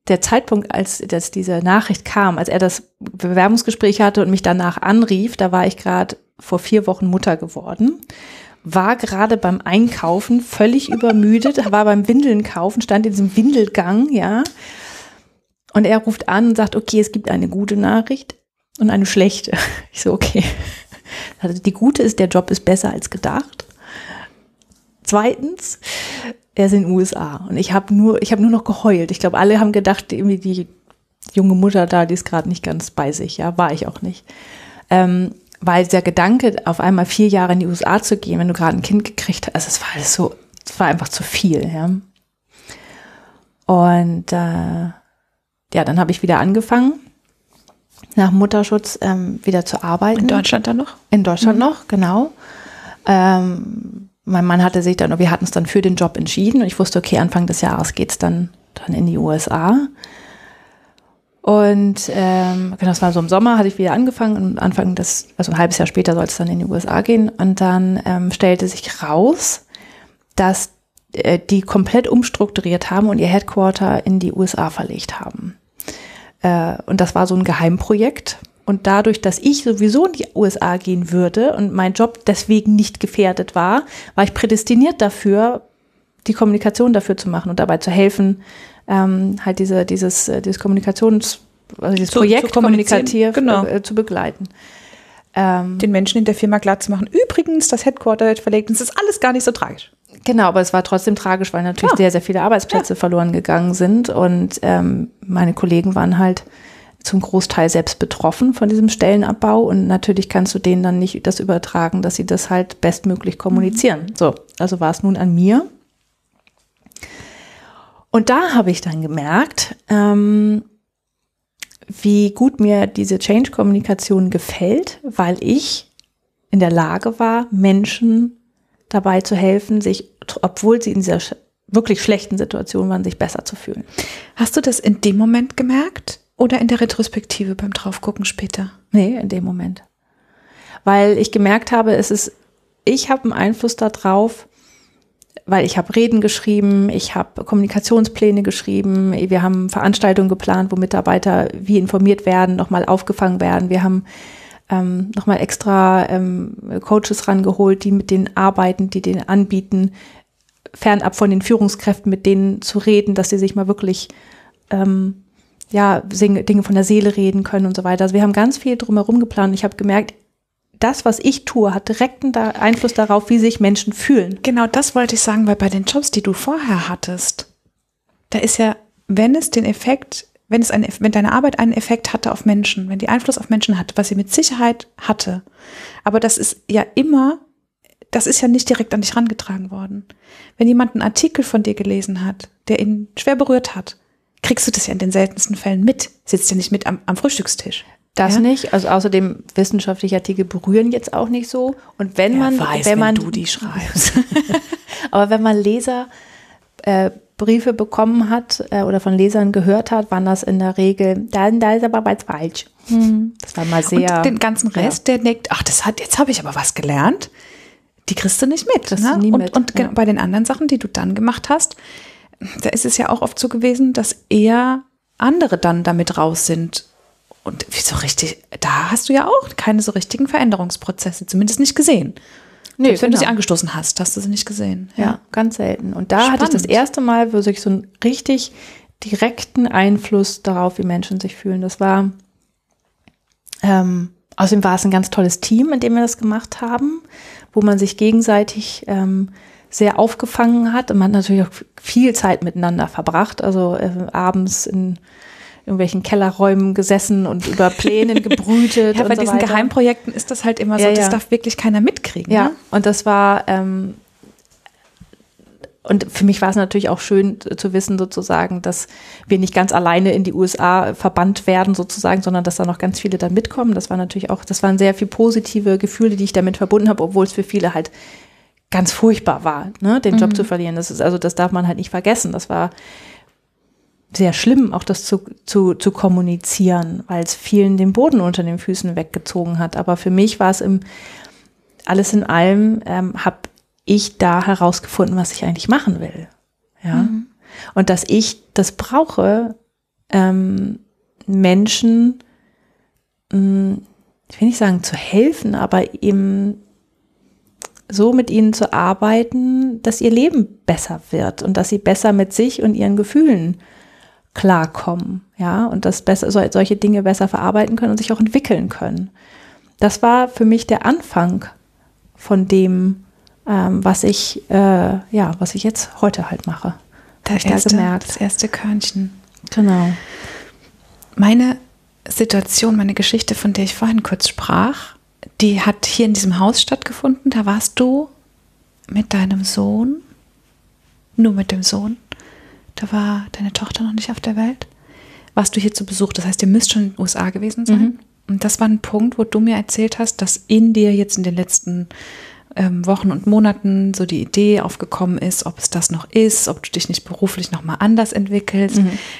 der Zeitpunkt, als dass diese Nachricht kam, als er das Bewerbungsgespräch hatte und mich danach anrief, da war ich gerade vor vier Wochen Mutter geworden, war gerade beim Einkaufen völlig übermüdet, war beim Windeln kaufen, stand in diesem Windelgang, ja. Und er ruft an und sagt, okay, es gibt eine gute Nachricht und eine schlechte. Ich so, okay. Also die gute ist, der Job ist besser als gedacht. Zweitens, er ist in den USA und ich habe nur, ich nur noch geheult. Ich glaube, alle haben gedacht, irgendwie die junge Mutter da, die ist gerade nicht ganz bei sich. Ja, war ich auch nicht. Ähm, weil der Gedanke, auf einmal vier Jahre in die USA zu gehen, wenn du gerade ein Kind gekriegt hast, also es war alles so, es war einfach zu viel. Ja. Und äh, ja, dann habe ich wieder angefangen, nach Mutterschutz ähm, wieder zu arbeiten. In Deutschland dann noch? In Deutschland noch, genau. Ähm, mein Mann hatte sich dann, wir hatten es dann für den Job entschieden und ich wusste, okay, Anfang des Jahres geht's dann, dann in die USA. Und ähm, genau, das war so im Sommer, hatte ich wieder angefangen und Anfang des, also ein halbes Jahr später soll es dann in die USA gehen. Und dann ähm, stellte sich raus, dass äh, die komplett umstrukturiert haben und ihr Headquarter in die USA verlegt haben. Äh, und das war so ein Geheimprojekt. Und dadurch, dass ich sowieso in die USA gehen würde und mein Job deswegen nicht gefährdet war, war ich prädestiniert dafür, die Kommunikation dafür zu machen und dabei zu helfen, ähm, halt diese, dieses, äh, dieses Kommunikations, also dieses Zu- Projekt zu kommunikativ genau. äh, zu begleiten. Ähm, Den Menschen in der Firma klar zu machen. Übrigens, das Headquarter wird verlegt. und Es ist alles gar nicht so tragisch. Genau, aber es war trotzdem tragisch, weil natürlich Ja. sehr, sehr viele Arbeitsplätze verloren gegangen sind. Und ähm, meine Kollegen waren halt zum Großteil selbst betroffen von diesem Stellenabbau. Und natürlich kannst du denen dann nicht das übertragen, dass sie das halt bestmöglich kommunizieren. So, also war es nun an mir. Und da habe ich dann gemerkt, ähm, wie gut mir diese Change-Kommunikation gefällt, weil ich in der Lage war, Menschen dabei zu helfen, sich, obwohl sie in dieser wirklich schlechten Situation waren, sich besser zu fühlen. Hast du das in dem Moment gemerkt oder in der Retrospektive beim Draufgucken später? Nee, in dem Moment. Weil ich gemerkt habe, es ist, ich habe einen Einfluss darauf, weil ich habe Reden geschrieben, ich habe Kommunikationspläne geschrieben, wir haben Veranstaltungen geplant, wo Mitarbeiter wie informiert werden, nochmal aufgefangen werden. Wir haben ähm, nochmal extra ähm, Coaches rangeholt, die mit denen arbeiten, die denen anbieten, fernab von den Führungskräften mit denen zu reden, dass sie sich mal wirklich ähm, ja, Dinge von der Seele reden können und so weiter. Also wir haben ganz viel drumherum geplant. Ich habe gemerkt, das, was ich tue, hat direkten Einfluss darauf, wie sich Menschen fühlen. Genau das wollte ich sagen, weil bei den Jobs, die du vorher hattest, da ist ja, wenn es den Effekt, wenn es ein, wenn deine Arbeit einen Effekt hatte auf Menschen, wenn die Einfluss auf Menschen hatte, was sie mit Sicherheit hatte, aber das ist ja immer das ist ja nicht direkt an dich rangetragen worden. Wenn jemand einen Artikel von dir gelesen hat, der ihn schwer berührt hat, kriegst du das ja in den seltensten Fällen mit. Sitzt ja nicht mit am, am Frühstückstisch. Das ja? nicht. Also außerdem wissenschaftliche Artikel berühren jetzt auch nicht so. Und wenn man, weiß, wenn wenn man, du die schreibst. aber wenn man Leser äh, Briefe bekommen hat äh, oder von Lesern gehört hat, waren das in der Regel, dann da ist aber was falsch. Das war mal sehr. Und den ganzen Rest, der denkt, ach, das hat, jetzt habe ich aber was gelernt. Die kriegst du nicht mit. Kriegst ne? du nie und mit, und ja. genau bei den anderen Sachen, die du dann gemacht hast, da ist es ja auch oft so gewesen, dass eher andere dann damit raus sind. Und wie so richtig, da hast du ja auch keine so richtigen Veränderungsprozesse, zumindest nicht gesehen. Nee, Selbst wenn du sie genau. angestoßen hast, hast du sie nicht gesehen. Ja, ganz selten. Und da hatte ich das Spannend. erste Mal wirklich so einen richtig direkten Einfluss darauf, wie Menschen sich fühlen. Das war, ähm, außerdem war es ein ganz tolles Team, in dem wir das gemacht haben, wo man sich gegenseitig ähm, sehr aufgefangen hat. Und man hat natürlich auch viel Zeit miteinander verbracht, also äh, abends in irgendwelchen Kellerräumen gesessen und über Plänen gebrütet. Ja, bei so diesen weiter. Geheimprojekten ist das halt immer so, Ja, das ja. darf wirklich keiner mitkriegen. Ja, Ne? und das war, ähm, und für mich war es natürlich auch schön zu wissen, sozusagen, dass wir nicht ganz alleine in die USA verbannt werden, sozusagen, sondern dass da noch ganz viele dann mitkommen. Das war natürlich auch, das waren sehr viel positive Gefühle, die ich damit verbunden habe, obwohl es für viele halt ganz furchtbar war, ne, den Job zu verlieren. Das ist, also das darf man halt nicht vergessen. Das war sehr schlimm, auch das zu, zu, zu kommunizieren, weil es vielen den Boden unter den Füßen weggezogen hat. Aber für mich war es im, alles in allem, ähm, habe ich da herausgefunden, was ich eigentlich machen will. Ja. Und dass ich das brauche, ähm, Menschen, mh, ich will nicht sagen zu helfen, aber eben so mit ihnen zu arbeiten, dass ihr Leben besser wird und dass sie besser mit sich und ihren Gefühlen klarkommen, ja, und das besser, so, solche Dinge besser verarbeiten können und sich auch entwickeln können. Das war für mich der Anfang von dem, ähm, was ich, äh, ja, was ich jetzt heute halt mache. Hab ich da erste, gemerkt. das erste Körnchen. Genau. Meine Situation, meine Geschichte, von der ich vorhin kurz sprach, die hat hier in diesem Haus stattgefunden. Da warst du mit deinem Sohn, nur mit dem Sohn. Da war deine Tochter noch nicht auf der Welt. Warst du hier zu Besuch? Das heißt, ihr müsst schon in den USA gewesen sein. Und das war ein Punkt, wo du mir erzählt hast, dass in dir jetzt in den letzten ähm, Wochen und Monaten so die Idee aufgekommen ist, ob es das noch ist, ob du dich nicht beruflich nochmal anders entwickelst.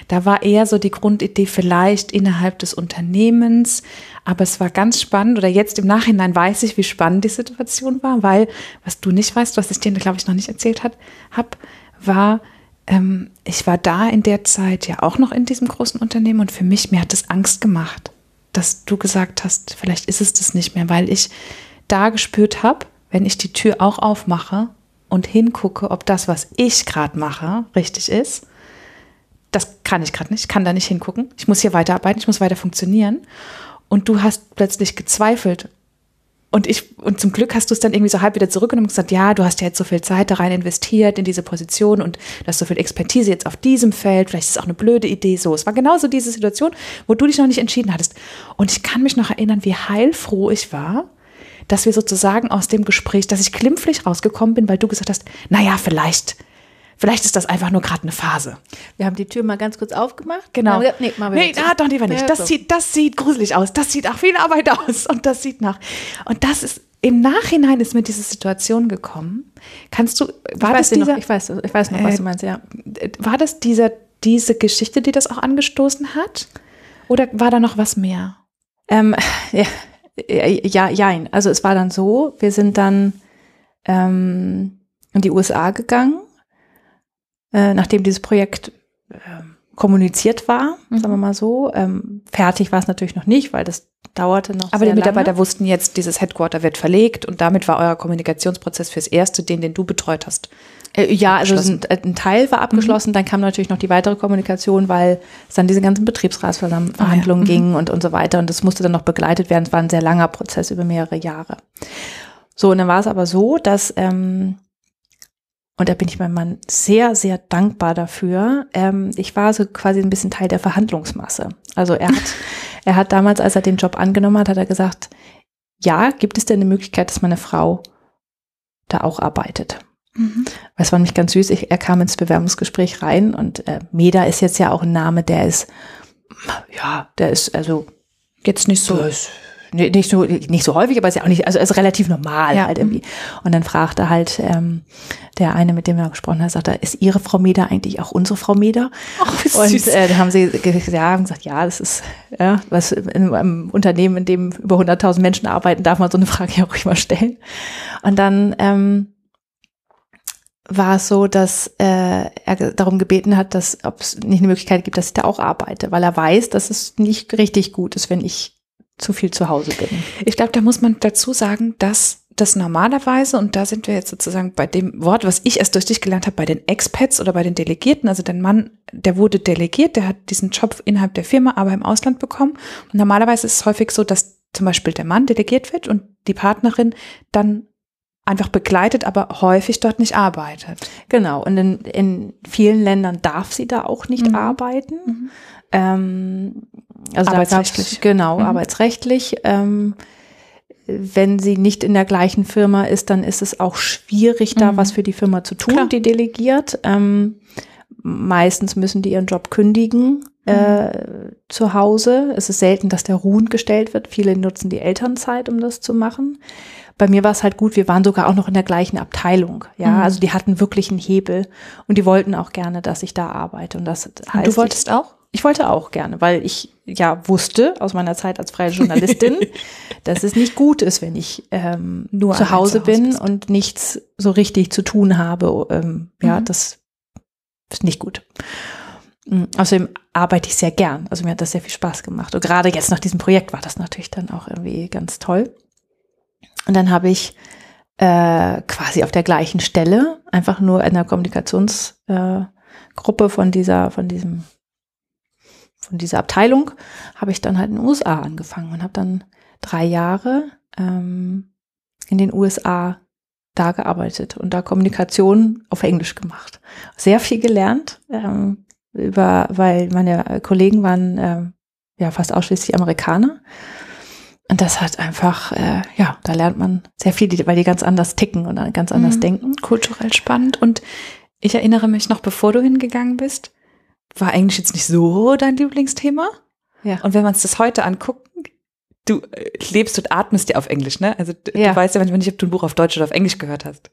Da war eher so die Grundidee vielleicht innerhalb des Unternehmens. Aber es war ganz spannend oder jetzt im Nachhinein weiß ich, wie spannend die Situation war, weil was du nicht weißt, was ich dir, glaube ich, noch nicht erzählt hat, hab, war, ähm, ich war da in der Zeit ja auch noch in diesem großen Unternehmen und für mich, mir hat es Angst gemacht, dass du gesagt hast, vielleicht ist es das nicht mehr, weil ich da gespürt habe, wenn ich die Tür auch aufmache und hingucke, ob das, was ich gerade mache, richtig ist. Das kann ich gerade nicht, ich kann da nicht hingucken. Ich muss hier weiterarbeiten, ich muss weiter funktionieren. Und du hast plötzlich gezweifelt. Und ich, und zum Glück hast du es dann irgendwie so halb wieder zurückgenommen und gesagt, ja, du hast ja jetzt so viel Zeit da rein investiert in diese Position und du hast so viel Expertise jetzt auf diesem Feld, vielleicht ist es auch eine blöde Idee so. Es war genauso diese Situation, wo du dich noch nicht entschieden hattest. Und ich kann mich noch erinnern, wie heilfroh ich war, dass wir sozusagen aus dem Gespräch, dass ich glimpflich rausgekommen bin, weil du gesagt hast, naja, vielleicht, vielleicht ist das einfach nur gerade eine Phase. Wir haben die Tür mal ganz kurz aufgemacht. Genau. Gesagt, Nee, mal nee ah, doch lieber nicht. Das sieht, das sieht gruselig aus. Das sieht nach viel Arbeit aus. Und das sieht nach. Und das ist, im Nachhinein ist mir diese Situation gekommen. Kannst du, ich war weiß, das dieser, noch, ich weiß, ich weiß noch, was Äh, du meinst, ja. war das dieser, diese Geschichte, die das auch angestoßen hat? Oder war da noch was mehr? Ähm, ja, ja, jein. Also es war dann so, wir sind dann ähm, in die USA gegangen, äh, nachdem dieses Projekt ähm, kommuniziert war, sagen wir mal so. Ähm, fertig war es natürlich noch nicht, weil das dauerte noch Aber die Mitarbeiter lange. wussten jetzt, dieses Headquarter wird verlegt und damit war euer Kommunikationsprozess fürs Erste, den, den du betreut hast. Äh, ja, also ein, ein Teil war abgeschlossen, dann kam natürlich noch die weitere Kommunikation, weil es dann diese ganzen Betriebsratsverhandlungen Ah, ja. ging und, und so weiter. Und das musste dann noch begleitet werden. Es war ein sehr langer Prozess über mehrere Jahre. So, und dann war es aber so, dass, ähm, und da bin ich meinem Mann sehr, sehr dankbar dafür. Ähm, ich war so quasi ein bisschen Teil der Verhandlungsmasse. Also er hat, er hat damals, als er den Job angenommen hat, hat er gesagt, ja, gibt es denn eine Möglichkeit, dass meine Frau da auch arbeitet. Mhm. Das war nämlich ganz süß. Ich, er kam ins Bewerbungsgespräch rein und äh, Meda ist jetzt ja auch ein Name, der ist, ja, der ist also jetzt nicht so. Ist, nicht so nicht so häufig, aber ist ja auch nicht, also ist relativ normal ja. halt irgendwie. Und dann fragte halt ähm, der eine, mit dem wir gesprochen haben, sagte, ist Ihre Frau Meder eigentlich auch unsere Frau Meder? Oh, und äh, da haben sie ja, haben gesagt, ja, das ist ja, was in einem Unternehmen, in dem über 100.000 Menschen arbeiten, darf man so eine Frage ja ruhig mal stellen. Und dann ähm, war es so, dass äh, er darum gebeten hat, dass ob es nicht eine Möglichkeit gibt, dass ich da auch arbeite, weil er weiß, dass es nicht richtig gut ist, wenn ich zu viel zu Hause bin. Ich glaube, da muss man dazu sagen, dass das normalerweise, und da sind wir jetzt sozusagen bei dem Wort, was ich erst durch dich gelernt habe, bei den Expats oder bei den Delegierten, also der Mann, der wurde delegiert, der hat diesen Job innerhalb der Firma, aber im Ausland bekommen. Und normalerweise ist es häufig so, dass zum Beispiel der Mann delegiert wird und die Partnerin dann einfach begleitet, aber häufig dort nicht arbeitet. Genau. Und in, in vielen Ländern darf sie da auch nicht mhm. arbeiten. Mhm. Ähm, also arbeitsrechtlich. genau, mhm. arbeitsrechtlich. Ähm, wenn sie nicht in der gleichen Firma ist, dann ist es auch schwierig, da mhm. was für die Firma zu tun, Klar. die delegiert. Ähm, meistens müssen die ihren Job kündigen äh, mhm. zu Hause. Es ist selten, dass der ruhend gestellt wird. Viele nutzen die Elternzeit, um das zu machen bei mir war es halt gut, wir waren sogar auch noch in der gleichen Abteilung. Ja, mhm. also die hatten wirklich einen Hebel und die wollten auch gerne, dass ich da arbeite. Und das heißt, und du wolltest ich, auch? Ich wollte auch gerne, weil ich ja wusste aus meiner Zeit als freie Journalistin, dass es nicht gut ist, wenn ich ähm, nur zu Hause, bin bist. und nichts so richtig zu tun habe. Ähm, ja, mhm. das ist nicht gut. Mhm. Außerdem arbeite ich sehr gern. Also mir hat das sehr viel Spaß gemacht. Und gerade jetzt nach diesem Projekt war das natürlich dann auch irgendwie ganz toll. Und dann habe ich äh, quasi auf der gleichen Stelle, einfach nur in der Kommunikationsgruppe äh, von dieser, von diesem, von dieser Abteilung, habe ich dann halt in den USA angefangen und habe dann drei Jahre ähm, in den USA da gearbeitet und da Kommunikation auf Englisch gemacht. Sehr viel gelernt, ähm, über, weil meine Kollegen waren äh, ja fast ausschließlich Amerikaner und das hat einfach, äh, ja, da lernt man sehr viel, weil die ganz anders ticken und ganz anders mhm. denken. Kulturell spannend. Und ich erinnere mich noch, bevor du hingegangen bist, war Englisch jetzt nicht so dein Lieblingsthema. Ja. Und wenn wir uns das heute angucken, du äh, lebst und atmest ja auf Englisch, ne? Also ja. du weißt ja manchmal nicht, ob du ein Buch auf Deutsch oder auf Englisch gehört hast.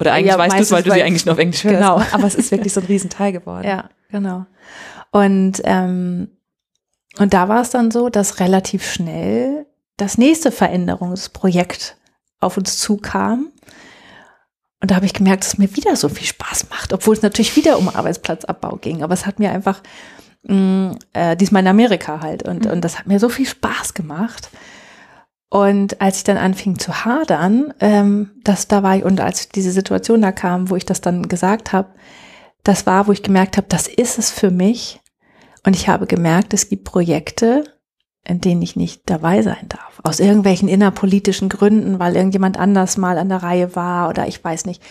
Oder eigentlich ja, weißt du es, weil du sie eigentlich nur auf Englisch hörst. Genau. Aber es ist wirklich so ein Riesenteil geworden. Ja, genau. Und, ähm, und da war es dann so, dass relativ schnell das nächste Veränderungsprojekt auf uns zukam. Und da habe ich gemerkt, dass es mir wieder so viel Spaß macht, obwohl es natürlich wieder um Arbeitsplatzabbau ging. Aber es hat mir einfach, mh, mm, äh, diesmal in Amerika halt, und, mhm. und das hat mir so viel Spaß gemacht. Und als ich dann anfing zu hadern, ähm, das da war ich, und als diese Situation da kam, wo ich das dann gesagt habe, das war, wo ich gemerkt habe, das ist es für mich. Und ich habe gemerkt, es gibt Projekte, in denen ich nicht dabei sein darf. Aus irgendwelchen innerpolitischen Gründen, weil irgendjemand anders mal an der Reihe war oder ich weiß nicht.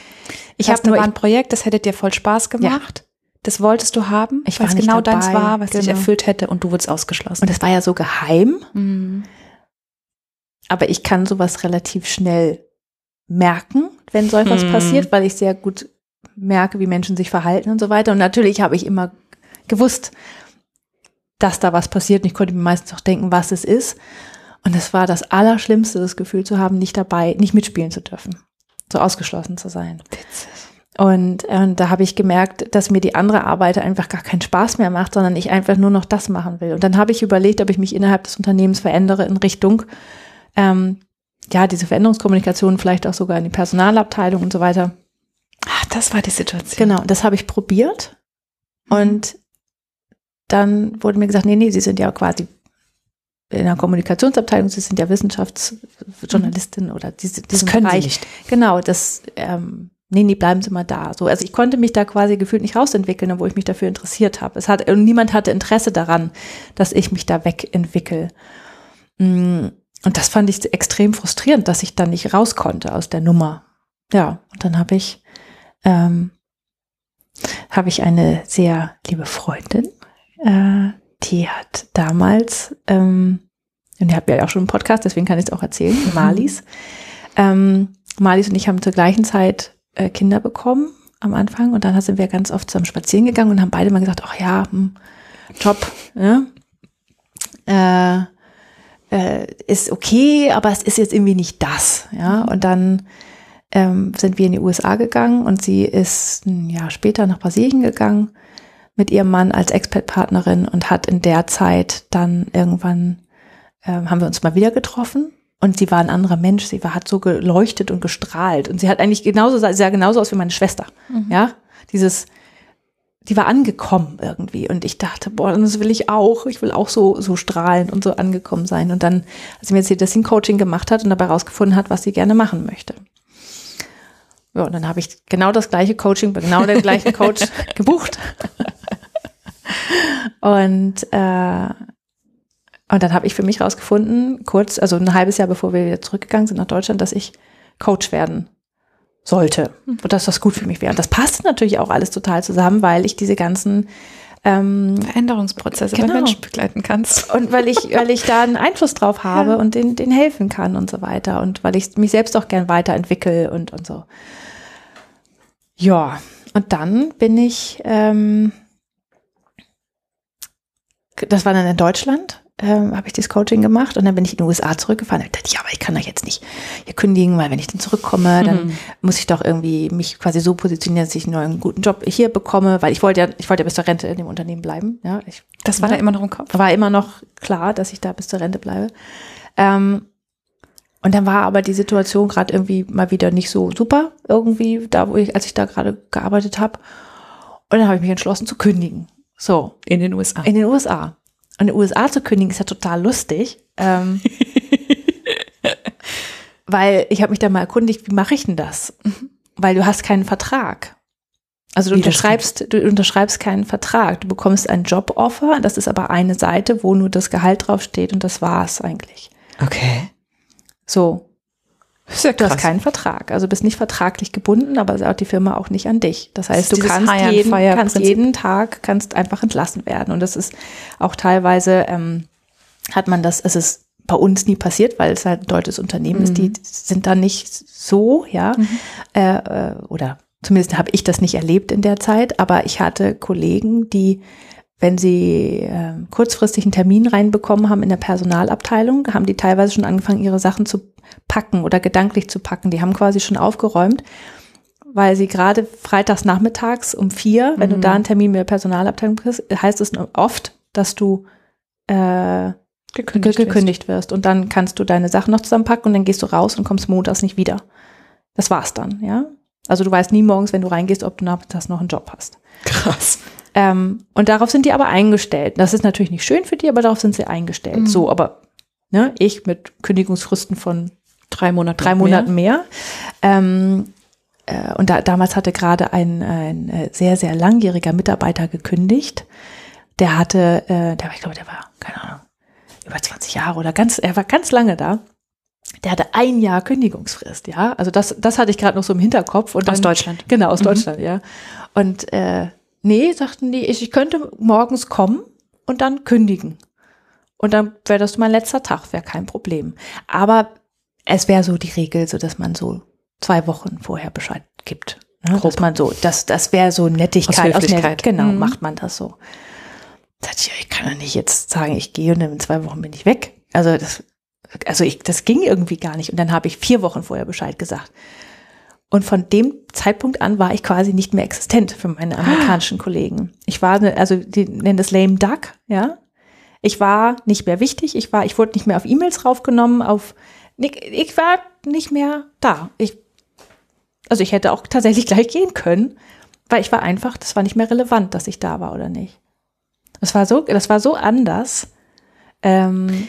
Ich habe nur ein Projekt, das hätte dir voll Spaß gemacht. Ja. Das wolltest du haben, ich weil es genau dabei. deins war, was genau. dich erfüllt hätte und du wurdest ausgeschlossen. Und es war ja so geheim. Mhm. Aber ich kann sowas relativ schnell merken, wenn so etwas mhm. passiert, weil ich sehr gut merke, wie Menschen sich verhalten und so weiter. Und natürlich habe ich immer gewusst, dass da was passiert. Und ich konnte mir meistens auch denken, was es ist. Und es war das Allerschlimmste, das Gefühl zu haben, nicht dabei, nicht mitspielen zu dürfen. So ausgeschlossen zu sein. Witzig. Und, äh, da habe ich gemerkt, dass mir die andere Arbeit einfach gar keinen Spaß mehr macht, sondern ich einfach nur noch das machen will. Und dann habe ich überlegt, ob ich mich innerhalb des Unternehmens verändere in Richtung, ähm, ja, diese Veränderungskommunikation, vielleicht auch sogar in die Personalabteilung und so weiter. Ach, das war die Situation. Genau, das habe ich probiert. Mhm. Und dann wurde mir gesagt, nee, nee, Sie sind ja quasi in der Kommunikationsabteilung, Sie sind ja Wissenschaftsjournalistin mhm. oder diese, das können Bereich. Sie nicht. Genau, das, ähm, nee, nee, bleiben Sie mal da. So, also ich konnte mich da quasi gefühlt nicht rausentwickeln, obwohl ich mich dafür interessiert habe. Es hat, niemand hatte Interesse daran, dass ich mich da wegentwickle. Mm, und das fand ich extrem frustrierend, dass ich da nicht raus konnte aus der Nummer. Ja, und dann habe ich, ähm, habe ich eine sehr liebe Freundin, äh, die hat damals, ähm, und ihr habt ja auch schon einen Podcast, deswegen kann ich es auch erzählen, Malis, ähm, Marlies und ich haben zur gleichen Zeit äh, Kinder bekommen am Anfang und dann sind wir ganz oft zusammen spazieren gegangen und haben beide mal gesagt, ach ja, hm, Job, ja, äh, äh, ist okay, aber es ist jetzt irgendwie nicht das, ja. Und dann ähm, sind wir in die USA gegangen und sie ist ein Jahr später nach Brasilien gegangen mit ihrem Mann als Expat-Partnerin und hat in der Zeit dann irgendwann ähm, haben wir uns mal wieder getroffen und sie war ein anderer Mensch. Sie war, hat so geleuchtet und gestrahlt. Und sie hat eigentlich genauso, sah genauso aus wie meine Schwester. Mhm. Ja, dieses, die war angekommen irgendwie. Und ich dachte, boah, das will ich auch. Ich will auch so, so strahlen und so angekommen sein. Und dann, als sie mir jetzt das Coaching gemacht hat und dabei rausgefunden hat, was sie gerne machen möchte. Ja, und dann habe ich genau das gleiche Coaching bei genau dem gleichen Coach gebucht. Und äh, und dann habe ich für mich rausgefunden, kurz, also ein halbes Jahr bevor wir wieder zurückgegangen sind nach Deutschland, dass ich Coach werden sollte hm. und dass das gut für mich wäre. Und das passt natürlich auch alles total zusammen, weil ich diese ganzen ähm, Veränderungsprozesse genau. bei Menschen begleiten kannst. Und weil ich, weil ich da einen Einfluss drauf habe ja. und den, den helfen kann und so weiter. Und weil ich mich selbst auch gern weiterentwickle und, und so. Ja, und dann bin ich, ähm, das war dann in Deutschland ähm, habe ich das Coaching gemacht und dann bin ich in die USA zurückgefahren. Da dachte ich, aber ich kann doch jetzt nicht hier kündigen, weil wenn ich dann zurückkomme, dann mhm. muss ich doch irgendwie mich quasi so positionieren, dass ich einen neuen guten Job hier bekomme, weil ich wollte ja, ich wollte ja bis zur Rente in dem Unternehmen bleiben. Ja, ich, das war ja, da immer noch im Kopf. War immer noch klar, dass ich da bis zur Rente bleibe. Ähm, und dann war aber die Situation gerade irgendwie mal wieder nicht so super, irgendwie, da wo ich, als ich da gerade gearbeitet habe. Und dann habe ich mich entschlossen zu kündigen. So. In den USA. In den USA. Und in den USA zu kündigen ist ja total lustig. Ähm, weil ich habe mich da mal erkundigt, wie mache ich denn das? Weil du hast keinen Vertrag. Also du unterschreibst, du unterschreibst keinen Vertrag. Du bekommst ein Joboffer, das ist aber eine Seite, wo nur das Gehalt draufsteht und das war's eigentlich. Okay. So. Ja du hast keinen Vertrag, also bist nicht vertraglich gebunden, aber sagt die Firma auch nicht an dich. Das heißt, das du kannst jeden, kannst jeden Tag kannst einfach entlassen werden. Und das ist auch teilweise ähm, hat man das, es ist bei uns nie passiert, weil es halt ein deutsches Unternehmen mhm. ist. Die sind da nicht so, ja, mhm. äh, äh, oder zumindest habe ich das nicht erlebt in der Zeit. Aber ich hatte Kollegen, die wenn sie äh, kurzfristig einen Termin reinbekommen haben in der Personalabteilung, haben die teilweise schon angefangen, ihre Sachen zu packen oder gedanklich zu packen. Die haben quasi schon aufgeräumt, weil sie gerade freitags nachmittags um vier, wenn mhm. du da einen Termin mit der Personalabteilung kriegst, heißt es oft, dass du äh, gekündigt, gekündigt wirst. Und dann kannst du deine Sachen noch zusammenpacken und dann gehst du raus und kommst montags nicht wieder. Das war's dann, ja. Also du weißt nie morgens, wenn du reingehst, ob du nachmittags noch einen Job hast. Krass. Ähm, und darauf sind die aber eingestellt. Das ist natürlich nicht schön für die, aber darauf sind sie eingestellt. Mhm. So, aber ne, ich mit Kündigungsfristen von drei Monaten, drei Monaten mehr. mehr. Ähm, äh, und da, damals hatte gerade ein, ein äh, sehr, sehr langjähriger Mitarbeiter gekündigt. Der hatte, äh, der, ich glaube, der war, keine Ahnung, über 20 Jahre oder ganz, er war ganz lange da. Der hatte ein Jahr Kündigungsfrist, ja. Also das, das hatte ich gerade noch so im Hinterkopf. Und aus dann, Deutschland. Genau, aus mhm. Deutschland, ja. Und äh, nee, sagten die, ich, ich könnte morgens kommen und dann kündigen. Und dann wäre das mein letzter Tag, wäre kein Problem. Aber es wäre so die Regel, so dass man so zwei Wochen vorher Bescheid gibt. Ne? Dass man so, das, das wäre so Nettigkeit. Aus Höflichkeit. Aus genau, mhm. macht man das so. Da dachte ich, ich kann ja nicht jetzt sagen, ich gehe und in zwei Wochen bin ich weg. Also das, also ich, das ging irgendwie gar nicht. Und dann habe ich vier Wochen vorher Bescheid gesagt. Und von dem Zeitpunkt an war ich quasi nicht mehr existent für meine amerikanischen Kollegen. Ich war, also die nennen das lame duck, ja. Ich war nicht mehr wichtig. Ich war, ich wurde nicht mehr auf E-Mails raufgenommen, auf, ich war nicht mehr da. Ich, also ich hätte auch tatsächlich gleich gehen können, weil ich war einfach, das war nicht mehr relevant, dass ich da war oder nicht. Das war so, das war so anders. Ähm,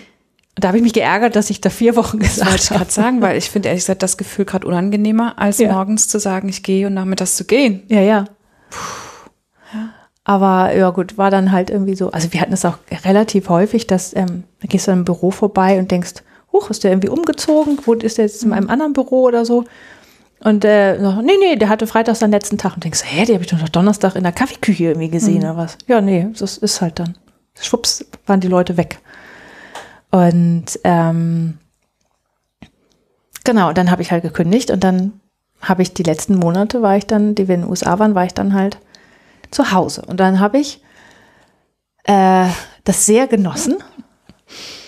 da habe ich mich geärgert, dass ich da vier Wochen gesagt habe. Das wollte ich gerade sagen, weil ich finde ehrlich gesagt das Gefühl gerade unangenehmer, als ja. morgens zu sagen, ich gehe und nachmittags zu gehen. Ja, ja. ja. Aber ja gut, war dann halt irgendwie so, also wir hatten es auch relativ häufig, dass ähm, da gehst du im Büro vorbei und denkst, huch, ist der irgendwie umgezogen? Wo ist der jetzt in einem anderen Büro oder so? Und äh, nee, nee, der hatte freitags seinen letzten Tag und denkst, hä, die habe ich doch Donnerstag in der Kaffeeküche irgendwie gesehen mhm. oder was? Ja, nee, das ist halt dann. Schwupps, waren die Leute weg. Und ähm, genau, dann habe ich halt gekündigt und dann habe ich die letzten Monate, war ich dann, die wir in den USA waren, war ich dann halt zu Hause. Und dann habe ich äh, das sehr genossen,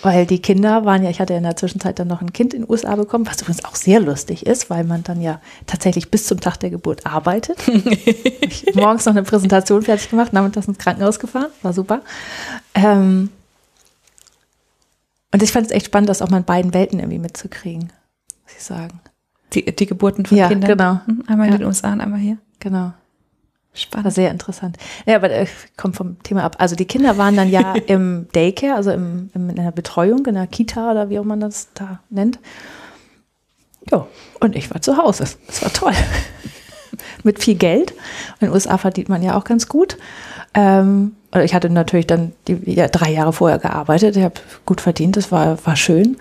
weil die Kinder waren ja, ich hatte ja in der Zwischenzeit dann noch ein Kind in den USA bekommen, was übrigens auch sehr lustig ist, weil man dann ja tatsächlich bis zum Tag der Geburt arbeitet. ich morgens noch eine Präsentation fertig gemacht, nachmittags ins Krankenhaus gefahren, war super. Ähm, und ich fand es echt spannend, das auch mal in beiden Welten irgendwie mitzukriegen, muss ich sagen. Die, die Geburten von Ja, Kindern. genau. Mhm, Einmal in Ja. den USA und einmal hier. Genau. War Spannend. sehr interessant. Ja, aber äh, kommt vom Thema ab. Also die Kinder waren dann ja im Daycare, also im, im, in der Betreuung, in der Kita oder wie auch man das da nennt. Ja, und ich war zu Hause. Das war toll. Mit viel Geld. In den USA verdient man ja auch ganz gut. Ähm, und ich hatte natürlich dann die, ja, drei Jahre vorher gearbeitet. Ich habe gut verdient, das war, war schön.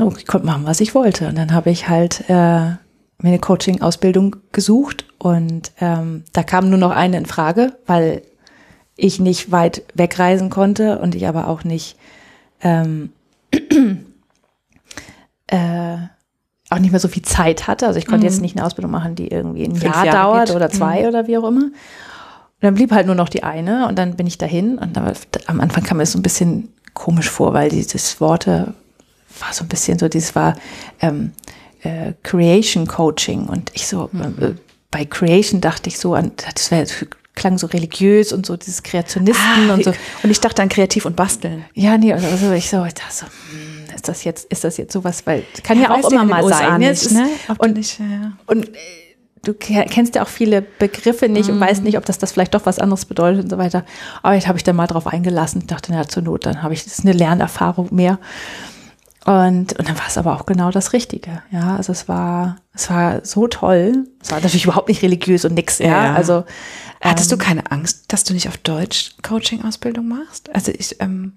Oh, ich konnte machen, was ich wollte. Und dann habe ich halt äh, mir eine Coaching-Ausbildung gesucht und ähm, da kam nur noch eine in Frage, weil ich nicht weit wegreisen konnte und ich aber auch nicht ähm, äh, auch nicht mehr so viel Zeit hatte. Also ich konnte jetzt nicht eine Ausbildung machen, die irgendwie ein Jahr Jahre dauert geht. oder zwei oder wie auch immer. Und dann blieb halt nur noch die eine und dann bin ich dahin und da, am Anfang kam mir das so ein bisschen komisch vor, weil dieses Worte war so ein bisschen so, dieses war ähm, äh, Creation Coaching und ich so, äh, bei Creation dachte ich so an, das wär, klang so religiös und so dieses Kreationisten und so. Und ich dachte an kreativ und basteln. Ja, nee, also also ich so, ich dachte so, hm, ist das jetzt, ist das jetzt sowas, weil kann ja, weiß auch ja immer mal sein. Nicht, ne? Du und nicht, ja, ja. und du ke- kennst ja auch viele Begriffe nicht und weißt nicht, ob das das vielleicht doch was anderes bedeutet und so weiter. Aber jetzt habe ich da mal drauf eingelassen. Ich dachte, na, zur Not, dann habe ich, das ist eine Lernerfahrung mehr. Und, und dann war es aber auch genau das Richtige. Ja, also es war, es war so toll. Es war natürlich überhaupt nicht religiös und nix, ja. Ja. Also, Hattest ähm, du keine Angst, dass du nicht auf Deutsch Coaching-Ausbildung machst? Also ich, ähm,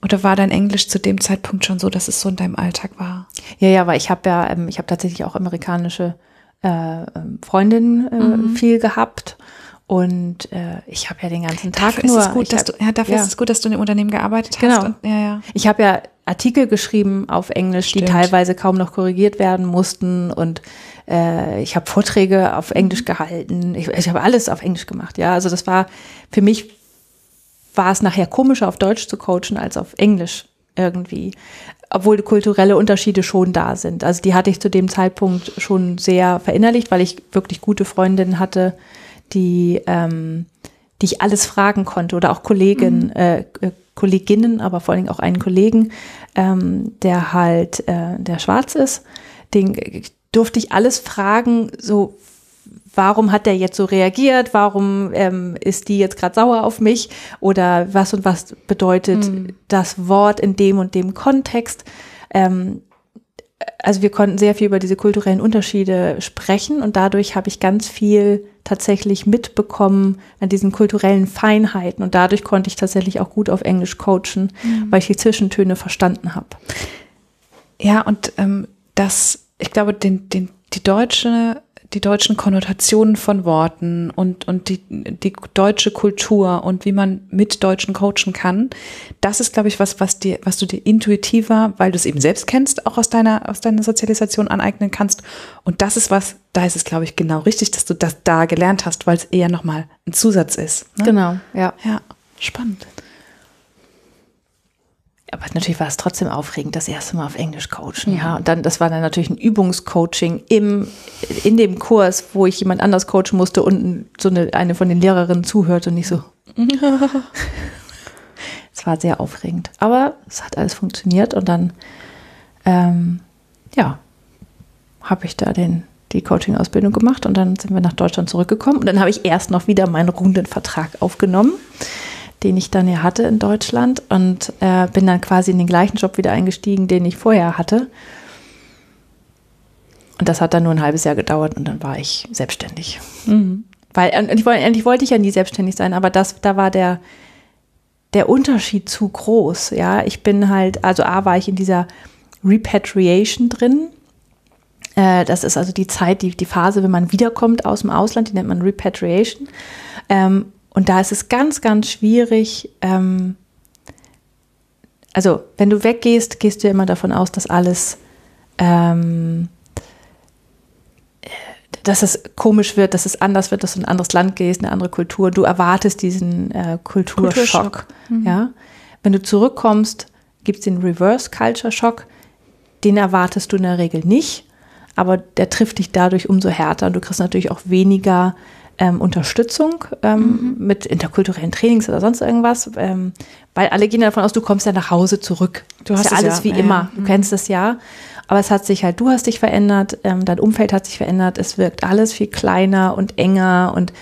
oder war dein Englisch zu dem Zeitpunkt schon so, dass es so in deinem Alltag war? Ja, ja, weil ich habe ja, ähm, ich habe tatsächlich auch amerikanische äh, ähm, Freundinnen äh, Mhm. viel gehabt. Und äh, ich habe ja den ganzen Tag Dafür nur. ist es gut, dass hab- du, ja, dafür ja. ist es gut, dass du in dem Unternehmen gearbeitet hast. Genau. Und, ja, ja. Ich habe ja Artikel geschrieben auf Englisch, die Stimmt. teilweise kaum noch korrigiert werden mussten. Und äh, ich habe Vorträge auf Englisch gehalten. Ich, ich habe alles auf Englisch gemacht. Ja, also das war für mich war es nachher komischer, auf Deutsch zu coachen als auf Englisch irgendwie. Obwohl kulturelle Unterschiede schon da sind. Also die hatte ich zu dem Zeitpunkt schon sehr verinnerlicht, weil ich wirklich gute Freundinnen hatte, die, ähm, die ich alles fragen konnte oder auch Kolleginnen, äh, äh, Kolleginnen, aber vor allen Dingen auch einen Kollegen, ähm, der halt, äh, der schwarz ist, den äh, durfte ich alles fragen, so warum hat der jetzt so reagiert, warum ähm, ist die jetzt gerade sauer auf mich oder was und was bedeutet das Wort in dem und dem Kontext. Ähm, also wir konnten sehr viel über diese kulturellen Unterschiede sprechen und dadurch habe ich ganz viel tatsächlich mitbekommen an diesen kulturellen Feinheiten und dadurch konnte ich tatsächlich auch gut auf Englisch coachen, weil ich die Zwischentöne verstanden habe. Ja, und ähm, das, ich glaube, den, den, die deutsche, die deutschen Konnotationen von Worten und, und die, die deutsche Kultur und wie man mit Deutschen coachen kann, das ist, glaube ich, was, was dir, was du dir intuitiver, weil du es eben selbst kennst, auch aus deiner, aus deiner Sozialisation aneignen kannst. Und das ist was, da ist es, glaube ich, genau richtig, dass du das da gelernt hast, weil es eher nochmal ein Zusatz ist. Ne? Genau, ja. Ja, spannend. Aber natürlich war es trotzdem aufregend, das erste Mal auf Englisch coachen. Ja, und dann, das war dann natürlich ein Übungscoaching im, in dem Kurs, wo ich jemand anders coachen musste und so eine, eine von den Lehrerinnen zuhörte und nicht so. es war sehr aufregend. Aber es hat alles funktioniert und dann, ähm, ja, habe ich da den, die Coaching-Ausbildung gemacht und dann sind wir nach Deutschland zurückgekommen und dann habe ich erst noch wieder meinen Rundenvertrag aufgenommen den ich dann ja hatte in Deutschland und äh, bin dann quasi in den gleichen Job wieder eingestiegen, den ich vorher hatte. Und das hat dann nur ein halbes Jahr gedauert und dann war ich selbstständig. Weil und ich wollte, eigentlich wollte ich ja nie selbstständig sein, aber das, da war der, der Unterschied zu groß. Ja, ich bin halt, also A war ich in dieser Repatriation drin. Äh, das ist also die Zeit, die, die Phase, wenn man wiederkommt aus dem Ausland, die nennt man Repatriation. Ähm, und da ist es ganz, ganz schwierig. Ähm, also, wenn du weggehst, gehst du ja immer davon aus, dass alles ähm, dass es komisch wird, dass es anders wird, dass du in ein anderes Land gehst, eine andere Kultur. Du erwartest diesen äh, Kulturschock. Kulturschock. Mhm. Ja? Wenn du zurückkommst, gibt es den Reverse Culture Shock. Den erwartest du in der Regel nicht, aber der trifft dich dadurch umso härter. Und du kriegst natürlich auch weniger ähm, Unterstützung ähm, mhm. mit interkulturellen Trainings oder sonst irgendwas, ähm, weil alle gehen davon aus, du kommst ja nach Hause zurück. Du hast ja alles ja. wie ja, immer. Du mhm. kennst das ja. Aber es hat sich halt, du hast dich verändert, ähm, dein Umfeld hat sich verändert, es wirkt alles viel kleiner und enger und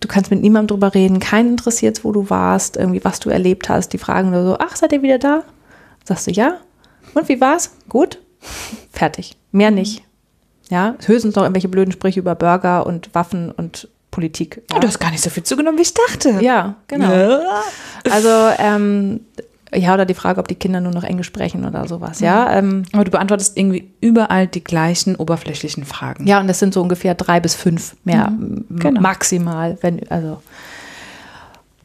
du kannst mit niemandem drüber reden, keinen interessiert, wo du warst, irgendwie was du erlebt hast. Die fragen nur so, ach, seid ihr wieder da? Sagst du ja? Und wie war's? Gut? Fertig. Mehr nicht. Ja, höchstens noch irgendwelche blöden Sprüche über Burger und Waffen und Politik. Ja. Du hast gar nicht so viel zugenommen, wie ich dachte. Ja, genau. Ja. Also ähm, ja, oder die Frage, ob die Kinder nur noch Englisch sprechen oder sowas, ja. Ähm, Aber du beantwortest irgendwie überall die gleichen oberflächlichen Fragen. Ja, und das sind so ungefähr drei bis fünf mehr mhm, genau. maximal, wenn, also.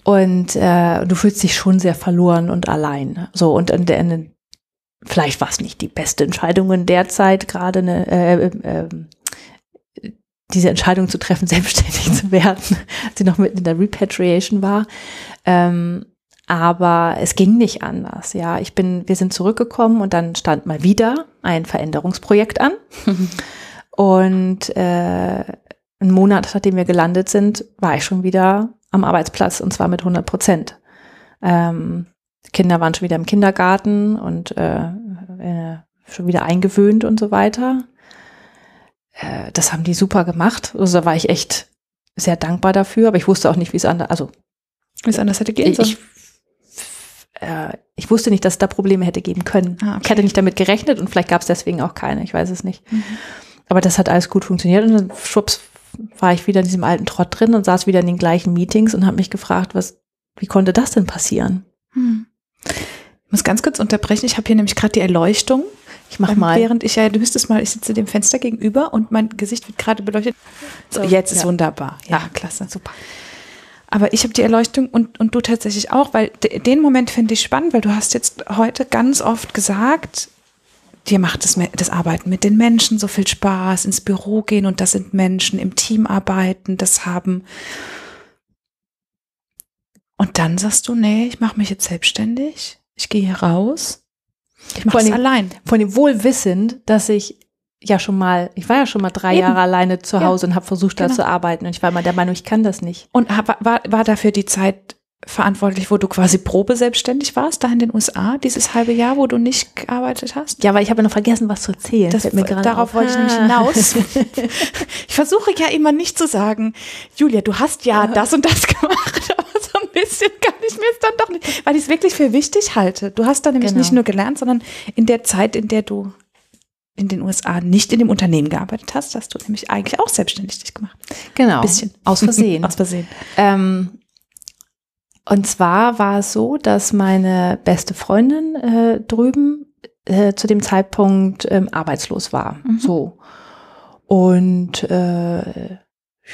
Und äh, du fühlst dich schon sehr verloren und allein. So, und in, in, vielleicht war es nicht die beste Entscheidung in der Zeit, gerade eine, äh, äh, diese Entscheidung zu treffen, selbstständig zu werden, als sie noch mitten in der Repatriation war. Ähm, aber es ging nicht anders. Ja, ich bin, wir sind zurückgekommen und dann stand mal wieder ein Veränderungsprojekt an. und äh, einen Monat, nachdem wir gelandet sind, war ich schon wieder am Arbeitsplatz und zwar mit 100 Prozent. Ähm, Kinder waren schon wieder im Kindergarten und äh, äh, schon wieder eingewöhnt und so weiter. Äh, das haben die super gemacht. Also da war ich echt sehr dankbar dafür, aber ich wusste auch nicht, wie es anders, also wie es anders hätte gehen sollen. Ich äh, ich wusste nicht, dass es da Probleme hätte geben können. Ah, okay. Ich hatte nicht damit gerechnet und vielleicht gab es deswegen auch keine, ich weiß es nicht. Mhm. Aber das hat alles gut funktioniert und dann schwupps war ich wieder in diesem alten Trott drin und saß wieder in den gleichen Meetings und habe mich gefragt, was, wie konnte das denn passieren? Hm. Ich muss ganz kurz unterbrechen. Ich habe hier nämlich gerade die Erleuchtung. Ich mach mal. Während ich ja, du müsstest mal, ich sitze dem Fenster gegenüber und mein Gesicht wird gerade beleuchtet. So, jetzt ist wunderbar. Ja, ja, klasse. Super. Aber ich habe die Erleuchtung und, und du tatsächlich auch, weil den Moment finde ich spannend, weil du hast jetzt heute ganz oft gesagt, dir macht das, das Arbeiten mit den Menschen so viel Spaß, ins Büro gehen und das sind Menschen, im Team arbeiten, das haben. Und dann sagst du, nee, ich mache mich jetzt selbstständig, ich gehe hier raus, ich mache es allein. Von dem Wohlwissend, dass ich ja schon mal, ich war ja schon mal drei Eben. Jahre alleine zu Hause ja. und habe versucht, genau. da zu arbeiten. Und ich war mal der Meinung, ich kann das nicht. Und hab, war, war dafür die Zeit verantwortlich, wo du quasi Probe selbstständig warst, da in den USA, dieses halbe Jahr, wo du nicht gearbeitet hast? Ja, weil ich habe noch vergessen, was zu erzählen. Das, darauf auf. wollte ich nämlich hinaus. ich versuche ja immer nicht zu sagen, Julia, du hast ja das und das gemacht, bisschen kann ich mir es dann doch nicht, weil ich es wirklich für wichtig halte. Du hast da nämlich genau. nicht nur gelernt, sondern in der Zeit, in der du in den USA nicht in dem Unternehmen gearbeitet hast, hast du nämlich eigentlich auch selbstständig dich gemacht. Genau. Ein bisschen. Aus Versehen. Aus Versehen. Ähm, und zwar war es so, dass meine beste Freundin äh, drüben äh, zu dem Zeitpunkt ähm, arbeitslos war. Mhm. So. Und äh,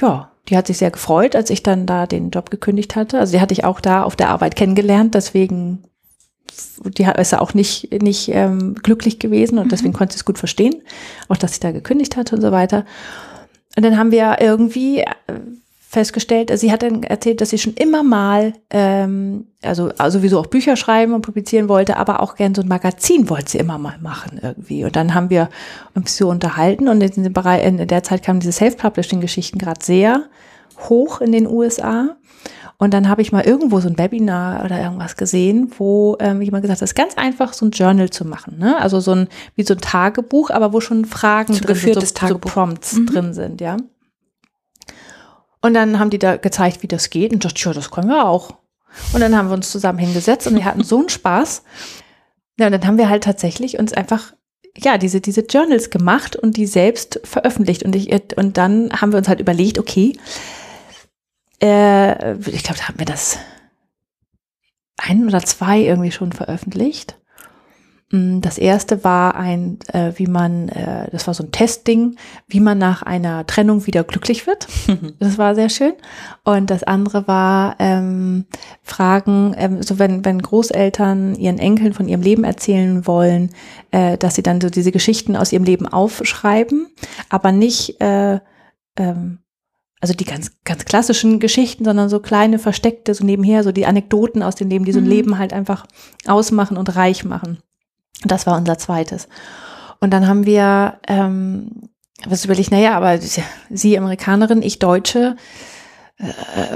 ja, die hat sich sehr gefreut, als ich dann da den Job gekündigt hatte. Also die hatte ich auch da auf der Arbeit kennengelernt, deswegen die ist ja auch nicht, nicht ähm, glücklich gewesen und deswegen mhm. konnte sie es gut verstehen, auch dass ich da gekündigt hatte und so weiter. Und dann haben wir irgendwie äh, festgestellt, also sie hat dann erzählt, dass sie schon immer mal, ähm, also, also sowieso auch Bücher schreiben und publizieren wollte, aber auch gern so ein Magazin wollte sie immer mal machen irgendwie. Und dann haben wir uns so unterhalten und in, dem Bereich, in der Zeit kamen diese Self-Publishing-Geschichten gerade sehr hoch in den USA. Und dann habe ich mal irgendwo so ein Webinar oder irgendwas gesehen, wo ähm, jemand gesagt hat, es ist ganz einfach, so ein Journal zu machen. Ne? Also so ein, wie so ein Tagebuch, aber wo schon Fragen drin sind, so, so Prompts mhm. drin sind, ja. Und dann haben die da gezeigt, wie das geht und dachte, ja, das können wir auch. Und dann haben wir uns zusammen hingesetzt und wir hatten so einen Spaß. Ja, und dann haben wir halt tatsächlich uns einfach ja, diese, diese Journals gemacht und die selbst veröffentlicht. Und ich, und dann haben wir uns halt überlegt, okay, äh, ich glaube, da haben wir das ein oder zwei irgendwie schon veröffentlicht. Mm, Das erste war ein, äh, wie man, äh, das war so ein Testding, wie man nach einer Trennung wieder glücklich wird. Das war sehr schön. Und das andere war ähm, Fragen, ähm, so wenn, wenn Großeltern ihren Enkeln von ihrem Leben erzählen wollen, äh, dass sie dann so diese Geschichten aus ihrem Leben aufschreiben, aber nicht äh, ähm, also die ganz, ganz klassischen Geschichten, sondern so kleine, versteckte, so nebenher, so die Anekdoten aus dem Leben, die so ein Mhm. Leben halt einfach ausmachen und reich machen. Das war unser zweites. Und dann haben wir, ähm, was überlegt, naja, aber Sie Amerikanerin, ich Deutsche, äh,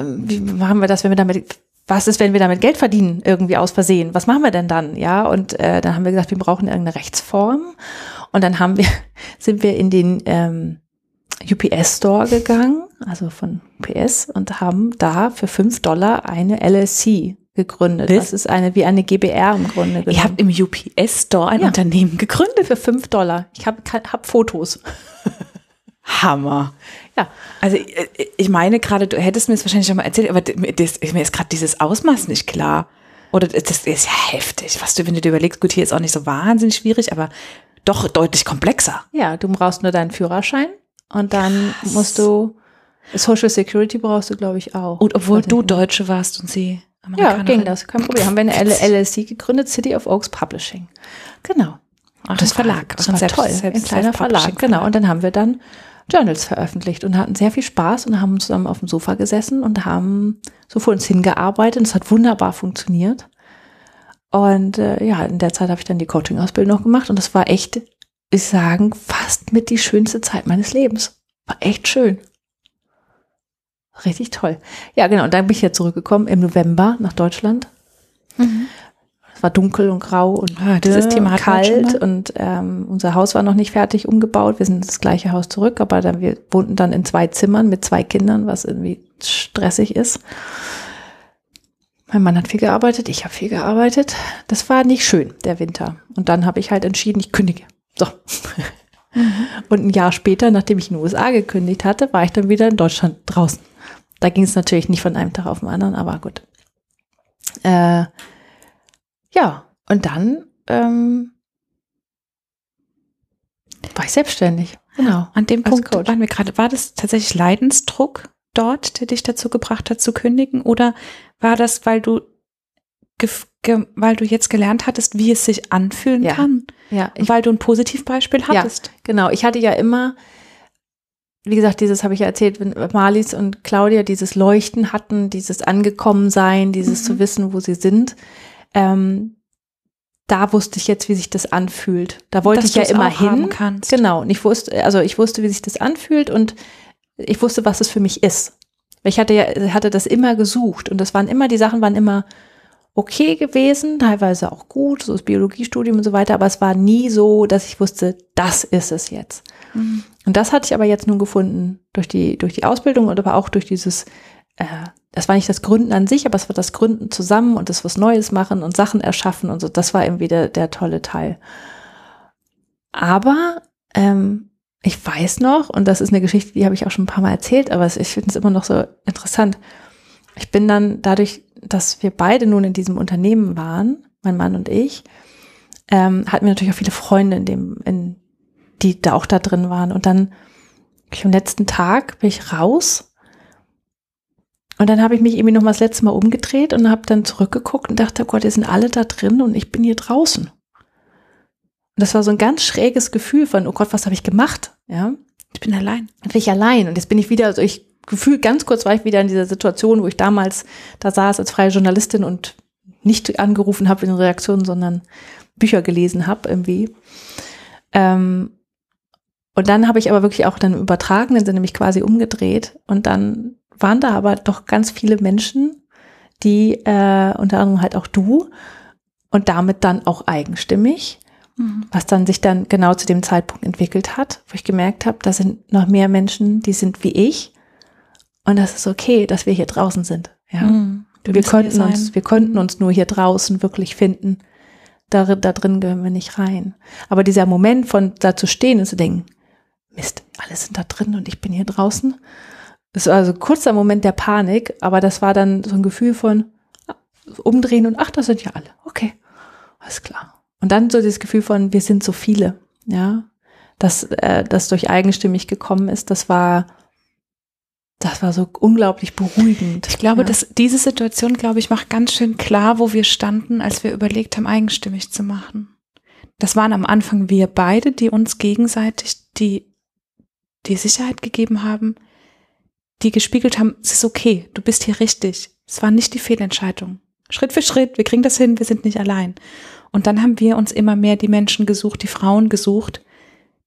wie machen wir das, wenn wir damit, was ist, wenn wir damit Geld verdienen, irgendwie aus Versehen? Was machen wir denn dann? Ja, und äh, dann haben wir gesagt, wir brauchen irgendeine Rechtsform. Und dann haben wir, sind wir in den ähm, UPS Store gegangen, also von UPS, und haben da für fünf Dollar eine LLC gegründet. Was? Das ist eine wie eine GBR im Grunde genommen. Ihr habt im UPS-Store ein Ja. Unternehmen gegründet. für fünf Dollar. Ich habe hab Fotos. Hammer. Ja. Also äh, ich meine gerade, du hättest mir das wahrscheinlich schon mal erzählt, aber das, mir ist gerade dieses Ausmaß nicht klar. Oder das ist ja heftig, was du, wenn du dir überlegst, gut, hier ist auch nicht so wahnsinnig schwierig, aber doch deutlich komplexer. Ja, du brauchst nur deinen Führerschein und dann musst du Social Security brauchst du, glaube ich, auch. Und obwohl ich du. Deutsche warst und sie Ja, ging das, kein Problem. Haben wir eine LLC gegründet, City of Oaks Publishing. Genau. Ach, das Verlag. Das war selbst- toll, selbst- ein kleiner Verlag, genau. Und dann haben wir dann Journals veröffentlicht und hatten sehr viel Spaß und haben zusammen auf dem Sofa gesessen und haben so vor uns hingearbeitet. Und es hat wunderbar funktioniert. Und äh, ja, in der Zeit habe ich dann die Coaching-Ausbildung noch gemacht und das war echt, ich sagen, fast mit die schönste Zeit meines Lebens. War echt schön. Richtig toll. Ja, genau. Und dann bin ich ja zurückgekommen im November nach Deutschland. Es war dunkel und grau und Ah, dieses Thema kalt und ähm, unser Haus war noch nicht fertig umgebaut. Wir sind ins gleiche Haus zurück, aber dann, wir wohnten dann in zwei Zimmern mit zwei Kindern, was irgendwie stressig ist. Mein Mann hat viel gearbeitet, ich habe viel gearbeitet. Das war nicht schön, der Winter. Und dann habe ich halt entschieden, ich kündige. So. Und ein Jahr später, nachdem ich in den USA gekündigt hatte, war ich dann wieder in Deutschland draußen. Da ging es natürlich nicht von einem Tag auf den anderen, aber gut. Äh, ja, und dann ähm, war ich selbstständig. Genau. An dem Punkt Coach. waren wir gerade, war das tatsächlich Leidensdruck dort, der dich dazu gebracht hat zu kündigen? Oder war das, weil du, weil du jetzt gelernt hattest, wie es sich anfühlen Ja. kann? Ja, weil du ein Positivbeispiel hattest? genau. Ich hatte ja immer, wie gesagt, dieses habe ich ja erzählt, wenn Marlies und Claudia dieses Leuchten hatten, dieses Angekommensein, dieses Mhm. zu wissen, wo sie sind. Ähm, da wusste ich jetzt, wie sich das anfühlt. Da wollte Dass ich ja immer hin. Genau. Und ich wusste, also ich wusste, wie sich das anfühlt und ich wusste, was es für mich ist. Ich hatte ja, hatte das immer gesucht und das waren immer, die Sachen waren immer okay gewesen, teilweise auch gut, so das Biologiestudium und so weiter, aber es war nie so, dass ich wusste, das ist es jetzt. Mhm. Und das hatte ich aber jetzt nun gefunden durch die, durch die Ausbildung und aber auch durch dieses, äh, das war nicht das Gründen an sich, aber es war das Gründen zusammen und das was Neues machen und Sachen erschaffen und so. Das war irgendwie der, der tolle Teil. Aber ähm, ich weiß noch, und das ist eine Geschichte, die habe ich auch schon ein paar Mal erzählt, aber ich finde es immer noch so interessant. Ich bin dann dadurch, dass wir beide nun in diesem Unternehmen waren, mein Mann und ich, ähm, hatten wir natürlich auch viele Freunde, in dem, in, die da auch da drin waren. Und dann ich, am letzten Tag bin ich raus und dann habe ich mich irgendwie noch mal das letzte Mal umgedreht und habe dann zurückgeguckt und dachte, oh Gott, die sind alle da drin und ich bin hier draußen. Und das war so ein ganz schräges Gefühl von, oh Gott, was habe ich gemacht? Ja, Ich bin allein. dann bin ich allein und jetzt bin ich wieder, also ich gefühlt ganz kurz war ich wieder in dieser Situation, wo ich damals da saß als freie Journalistin und nicht angerufen habe in Reaktionen, sondern Bücher gelesen habe irgendwie. Ähm, und dann habe ich aber wirklich auch dann im übertragenen Sinne mich quasi umgedreht und dann waren da aber doch ganz viele Menschen, die äh, unter anderem halt auch du und damit dann auch eigenstimmig was dann sich dann genau zu dem Zeitpunkt entwickelt hat, wo ich gemerkt habe, da sind noch mehr Menschen, die sind wie ich und das ist okay, dass wir hier draußen sind. Ja. Mhm. Wir konnten uns, wir konnten uns nur hier draußen wirklich finden. Da, da drin gehören wir nicht rein. Aber dieser Moment von da zu stehen und zu denken, Mist, alle sind da drin und ich bin hier draußen. Das war also ein kurzer Moment der Panik, aber das war dann so ein Gefühl von ah, umdrehen und ach, das sind ja alle. Okay, alles klar. Und dann so das Gefühl von, wir sind so viele, ja, dass äh, das durch eigenstimmig gekommen ist, das war, das war so unglaublich beruhigend. Ich glaube, ja. dass diese Situation, glaube ich, macht ganz schön klar, wo wir standen, als wir überlegt haben, eigenstimmig zu machen. Das waren am Anfang wir beide, die uns gegenseitig die, die Sicherheit gegeben haben, die gespiegelt haben, es ist okay, du bist hier richtig. Es war nicht die Fehlentscheidung. Schritt für Schritt, wir kriegen das hin, wir sind nicht allein. Und dann haben wir uns immer mehr die Menschen gesucht, die Frauen gesucht,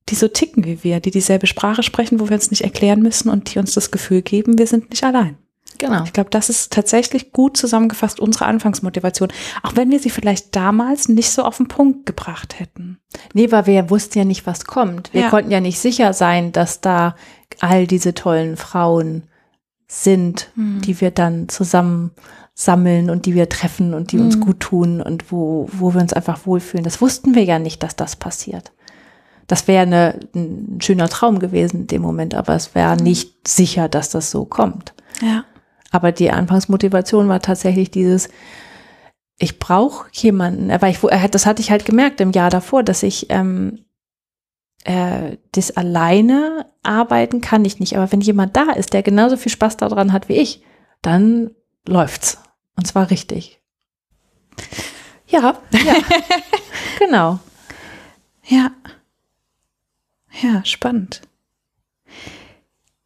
die so ticken wie wir, die dieselbe Sprache sprechen, wo wir uns nicht erklären müssen und die uns das Gefühl geben, wir sind nicht allein. Genau. Ich glaube, das ist tatsächlich gut zusammengefasst unsere Anfangsmotivation, auch wenn wir sie vielleicht damals nicht so auf den Punkt gebracht hätten. Nee, weil wir wussten ja nicht, was kommt. Wir Ja. konnten ja nicht sicher sein, dass da all diese tollen Frauen sind, Hm. die wir dann zusammen sammeln und die wir treffen und die uns Mhm. gut tun und wo, wo wir uns einfach wohlfühlen. Das wussten wir ja nicht, dass das passiert. Das wäre eine, ein schöner Traum gewesen in dem Moment, aber es wäre nicht sicher, dass das so kommt. Ja. Aber die Anfangsmotivation war tatsächlich dieses, ich brauche jemanden, aber ich, das hatte ich halt gemerkt im Jahr davor, dass ich ähm, äh, das alleine arbeiten kann ich nicht. Aber wenn jemand da ist, der genauso viel Spaß daran hat wie ich, dann läuft's. Und zwar richtig. Ja. Ja, genau. Ja. Ja, spannend.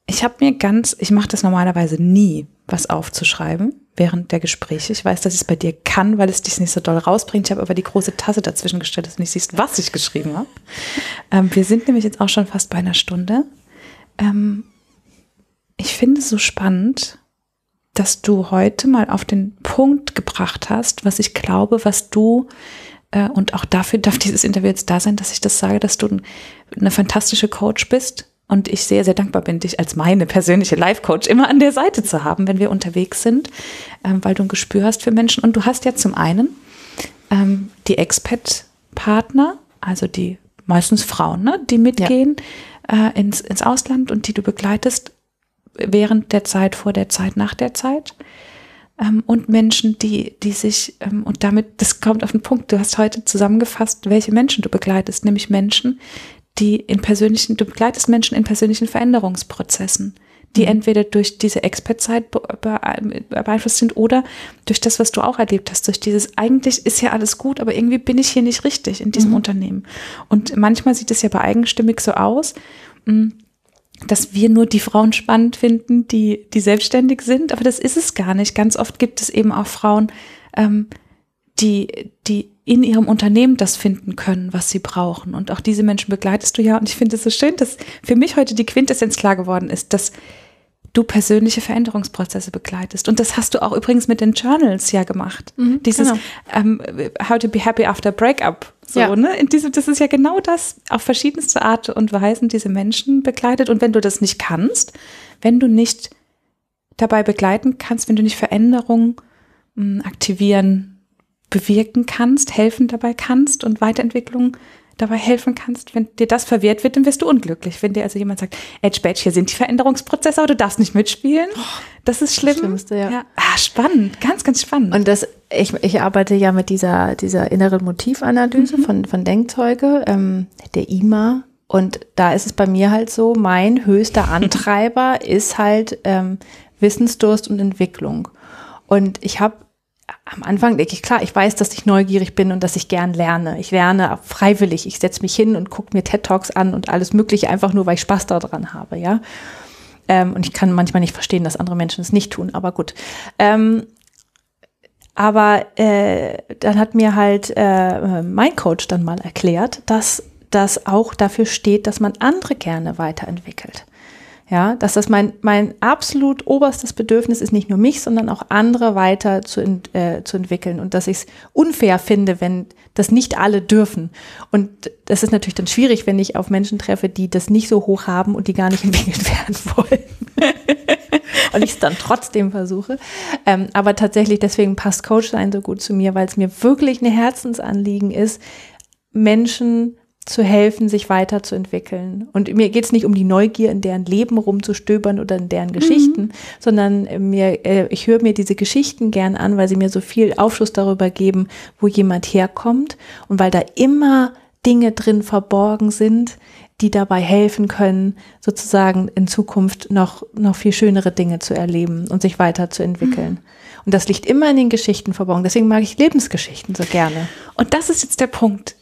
Ich habe mir ganz, ich mache das normalerweise nie, was aufzuschreiben während der Gespräche. Ich weiß, dass ich es bei dir kann, weil es dich nicht so doll rausbringt. Ich habe aber die große Tasse dazwischen gestellt, dass du nicht siehst, was ich geschrieben habe. Ähm, wir sind nämlich jetzt auch schon fast bei einer Stunde. Ähm, ich finde es so spannend, dass du heute mal auf den Punkt gebracht hast, was ich glaube, was du äh, und auch dafür darf dieses Interview jetzt da sein, dass ich das sage, dass du ein, eine fantastische Coach bist und ich sehr, sehr dankbar bin, dich als meine persönliche Life-Coach immer an der Seite zu haben, wenn wir unterwegs sind, ähm, weil du ein Gespür hast für Menschen und du hast ja zum einen ähm, die Expat-Partner, also die meistens Frauen, ne, die mitgehen äh, ins, ins Ausland und die du begleitest während der Zeit, vor der Zeit, nach der Zeit. Ähm, und Menschen, die, die sich, und damit, das kommt auf den Punkt, du hast heute zusammengefasst, welche Menschen du begleitest, nämlich Menschen, die in persönlichen, du begleitest Menschen in persönlichen Veränderungsprozessen, die entweder durch diese Expert-Zeit be be beeinflusst sind oder durch das, was du auch erlebt hast, durch dieses, eigentlich ist ja alles gut, aber irgendwie bin ich hier nicht richtig in diesem Unternehmen. Und manchmal sieht es ja bei eigenstimmig so aus, mh, dass wir nur die Frauen spannend finden, die, die selbstständig sind, aber das ist es gar nicht. Ganz oft gibt es eben auch Frauen, ähm, die, die in ihrem Unternehmen das finden können, was sie brauchen. Und auch diese Menschen begleitest du ja. Und ich finde es so schön, dass für mich heute die Quintessenz klar geworden ist, dass du persönliche Veränderungsprozesse begleitest. Und das hast du auch übrigens mit den Journals ja gemacht. Mhm, Dieses genau. ähm, How to be happy after breakup. So, Ja. ne? In diesem, das ist ja genau das, auf verschiedenste Art und Weisen diese Menschen begleitet. Und wenn du das nicht kannst, wenn du nicht dabei begleiten kannst, wenn du nicht Veränderung mh, aktivieren, bewirken kannst, helfen dabei kannst und Weiterentwicklung dabei helfen kannst, wenn dir das verwehrt wird, dann wirst du unglücklich. Wenn dir also jemand sagt, Edge Badge, hier sind die Veränderungsprozesse, aber du darfst nicht mitspielen, das ist schlimm. Schlimmste, ja. Ah, spannend, ganz, ganz spannend. Und das, ich, ich arbeite ja mit dieser, dieser inneren Motivanalyse von, von Denkzeuge, ähm, der IMA. Und da ist es bei mir halt so, mein höchster Antreiber ist halt ähm, Wissensdurst und Entwicklung. Und ich habe am Anfang denke ich, klar, ich weiß, dass ich neugierig bin und dass ich gern lerne. Ich lerne freiwillig. Ich setze mich hin und gucke mir TED-Talks an und alles Mögliche, einfach nur, weil ich Spaß daran habe, ja. Ähm, und ich kann manchmal nicht verstehen, dass andere Menschen es nicht tun, aber gut. Ähm, aber äh, dann hat mir halt äh, mein Coach dann mal erklärt, dass das auch dafür steht, dass man andere gerne weiterentwickelt. Ja, dass das mein, mein absolut oberstes Bedürfnis ist, nicht nur mich, sondern auch andere weiter zu, äh, zu entwickeln und dass ich es unfair finde, wenn das nicht alle dürfen. Und das ist natürlich dann schwierig, wenn ich auf Menschen treffe, die das nicht so hoch haben und die gar nicht entwickelt werden wollen. und ich es dann trotzdem versuche. Ähm, aber tatsächlich, deswegen passt Coach sein so gut zu mir, weil es mir wirklich ein Herzensanliegen ist, Menschen zu helfen, sich weiterzuentwickeln. Und mir geht es nicht um die Neugier, in deren Leben rumzustöbern oder in deren Geschichten, mhm. sondern mir, äh, ich höre mir diese Geschichten gern an, weil sie mir so viel Aufschluss darüber geben, wo jemand herkommt und weil da immer Dinge drin verborgen sind, die dabei helfen können, sozusagen in Zukunft noch, noch viel schönere Dinge zu erleben und sich weiterzuentwickeln. Mhm. Und das liegt immer in den Geschichten verborgen. Deswegen mag ich Lebensgeschichten so gerne. Und das ist jetzt der Punkt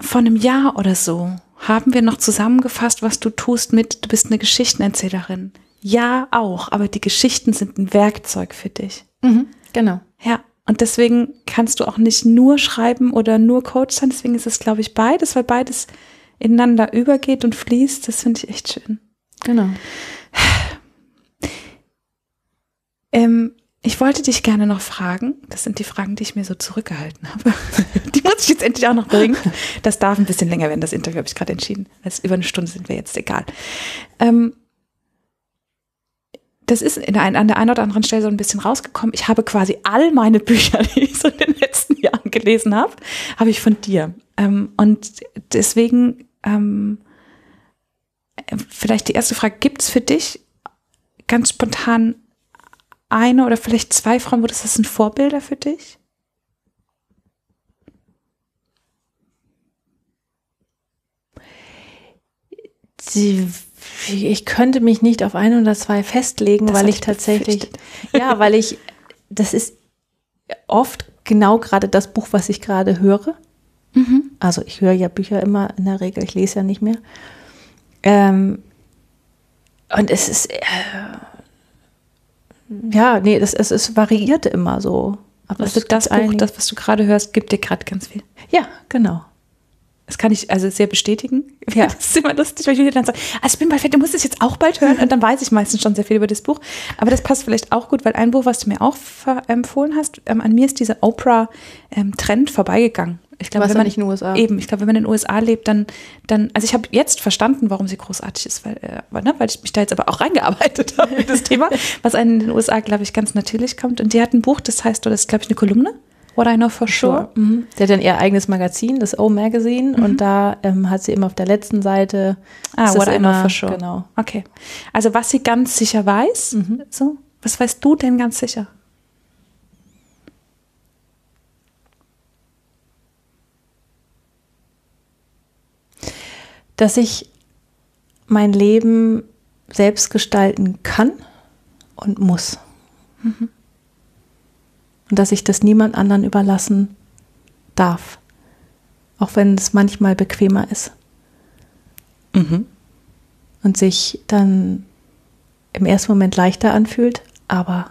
vor einem Jahr oder so haben wir noch zusammengefasst, was du tust mit, du bist eine Geschichtenerzählerin. Ja, auch, aber die Geschichten sind ein Werkzeug für dich. Mhm, genau. Ja, und deswegen kannst du auch nicht nur schreiben oder nur Coach sein. Deswegen ist es, glaube ich, beides, weil beides ineinander übergeht und fließt. Das finde ich echt schön. Genau. Ähm, ich wollte dich gerne noch fragen, das sind die Fragen, die ich mir so zurückgehalten habe. Die muss ich jetzt endlich auch noch bringen. Das darf ein bisschen länger werden, das Interview habe ich gerade entschieden. Also über eine Stunde sind wir jetzt egal. Ähm, das ist in ein, an der einen oder anderen Stelle so ein bisschen rausgekommen. Ich habe quasi all meine Bücher, die ich so in den letzten Jahren gelesen habe, habe ich von dir. Ähm, und deswegen ähm, vielleicht die erste Frage, gibt es für dich ganz spontan eine oder vielleicht zwei Frauen, wo das, das sind Vorbilder für dich? Sie, ich könnte mich nicht auf ein oder zwei festlegen, das weil ich, ich tatsächlich, ja, weil ich, das ist oft genau gerade das Buch, was ich gerade höre. Mhm. Also ich höre ja Bücher immer in der Regel, ich lese ja nicht mehr. Ähm, und es ist, äh, ja, nee, das, es, es variierte immer so. Aber das, das Buch, das, was du gerade hörst, gibt dir gerade ganz viel. Ja, genau. Das kann ich also sehr bestätigen. Ja. Das ist immer lustig, weil ich dann sage, also ich bin bald fertig, du musst es jetzt auch bald hören. Und dann weiß ich meistens schon sehr viel über das Buch. Aber das passt vielleicht auch gut, weil ein Buch, was du mir auch empfohlen hast, ähm, an mir ist dieser Oprah-Trend ähm, vorbeigegangen. Ich glaube, wenn man nicht in den USA. Eben, ich glaube, wenn man in den USA lebt, dann, dann also ich habe jetzt verstanden, warum sie großartig ist, weil, äh, ne, weil ich mich da jetzt aber auch reingearbeitet habe in das Thema, was einen in den USA, glaube ich, ganz natürlich kommt. Und die hat ein Buch, das heißt, oder das ist, glaube ich, eine Kolumne. What I Know for Sure. sure. Mhm. Die hat dann ihr eigenes Magazin, das O Magazine, mhm. und da ähm, hat sie immer auf der letzten Seite. Ah, What I Know for Sure. Genau. Okay. Also was sie ganz sicher weiß, mhm. so, was weißt du denn ganz sicher? Dass ich mein Leben selbst gestalten kann und muss. Mhm. Und dass ich das niemand anderen überlassen darf. Auch wenn es manchmal bequemer ist. Mhm. Und sich dann im ersten Moment leichter anfühlt, aber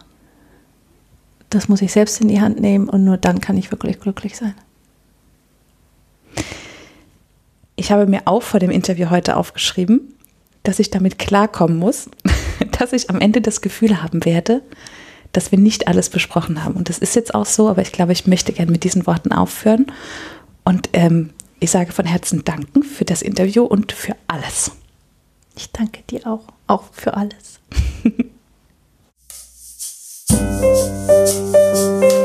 das muss ich selbst in die Hand nehmen und nur dann kann ich wirklich glücklich sein. Ich habe mir auch vor dem Interview heute aufgeschrieben, dass ich damit klarkommen muss, dass ich am Ende das Gefühl haben werde, dass wir nicht alles besprochen haben. Und das ist jetzt auch so, aber ich glaube, ich möchte gerne mit diesen Worten aufhören. Und ähm, ich sage von Herzen danken für das Interview und für alles. Ich danke dir auch, auch für alles.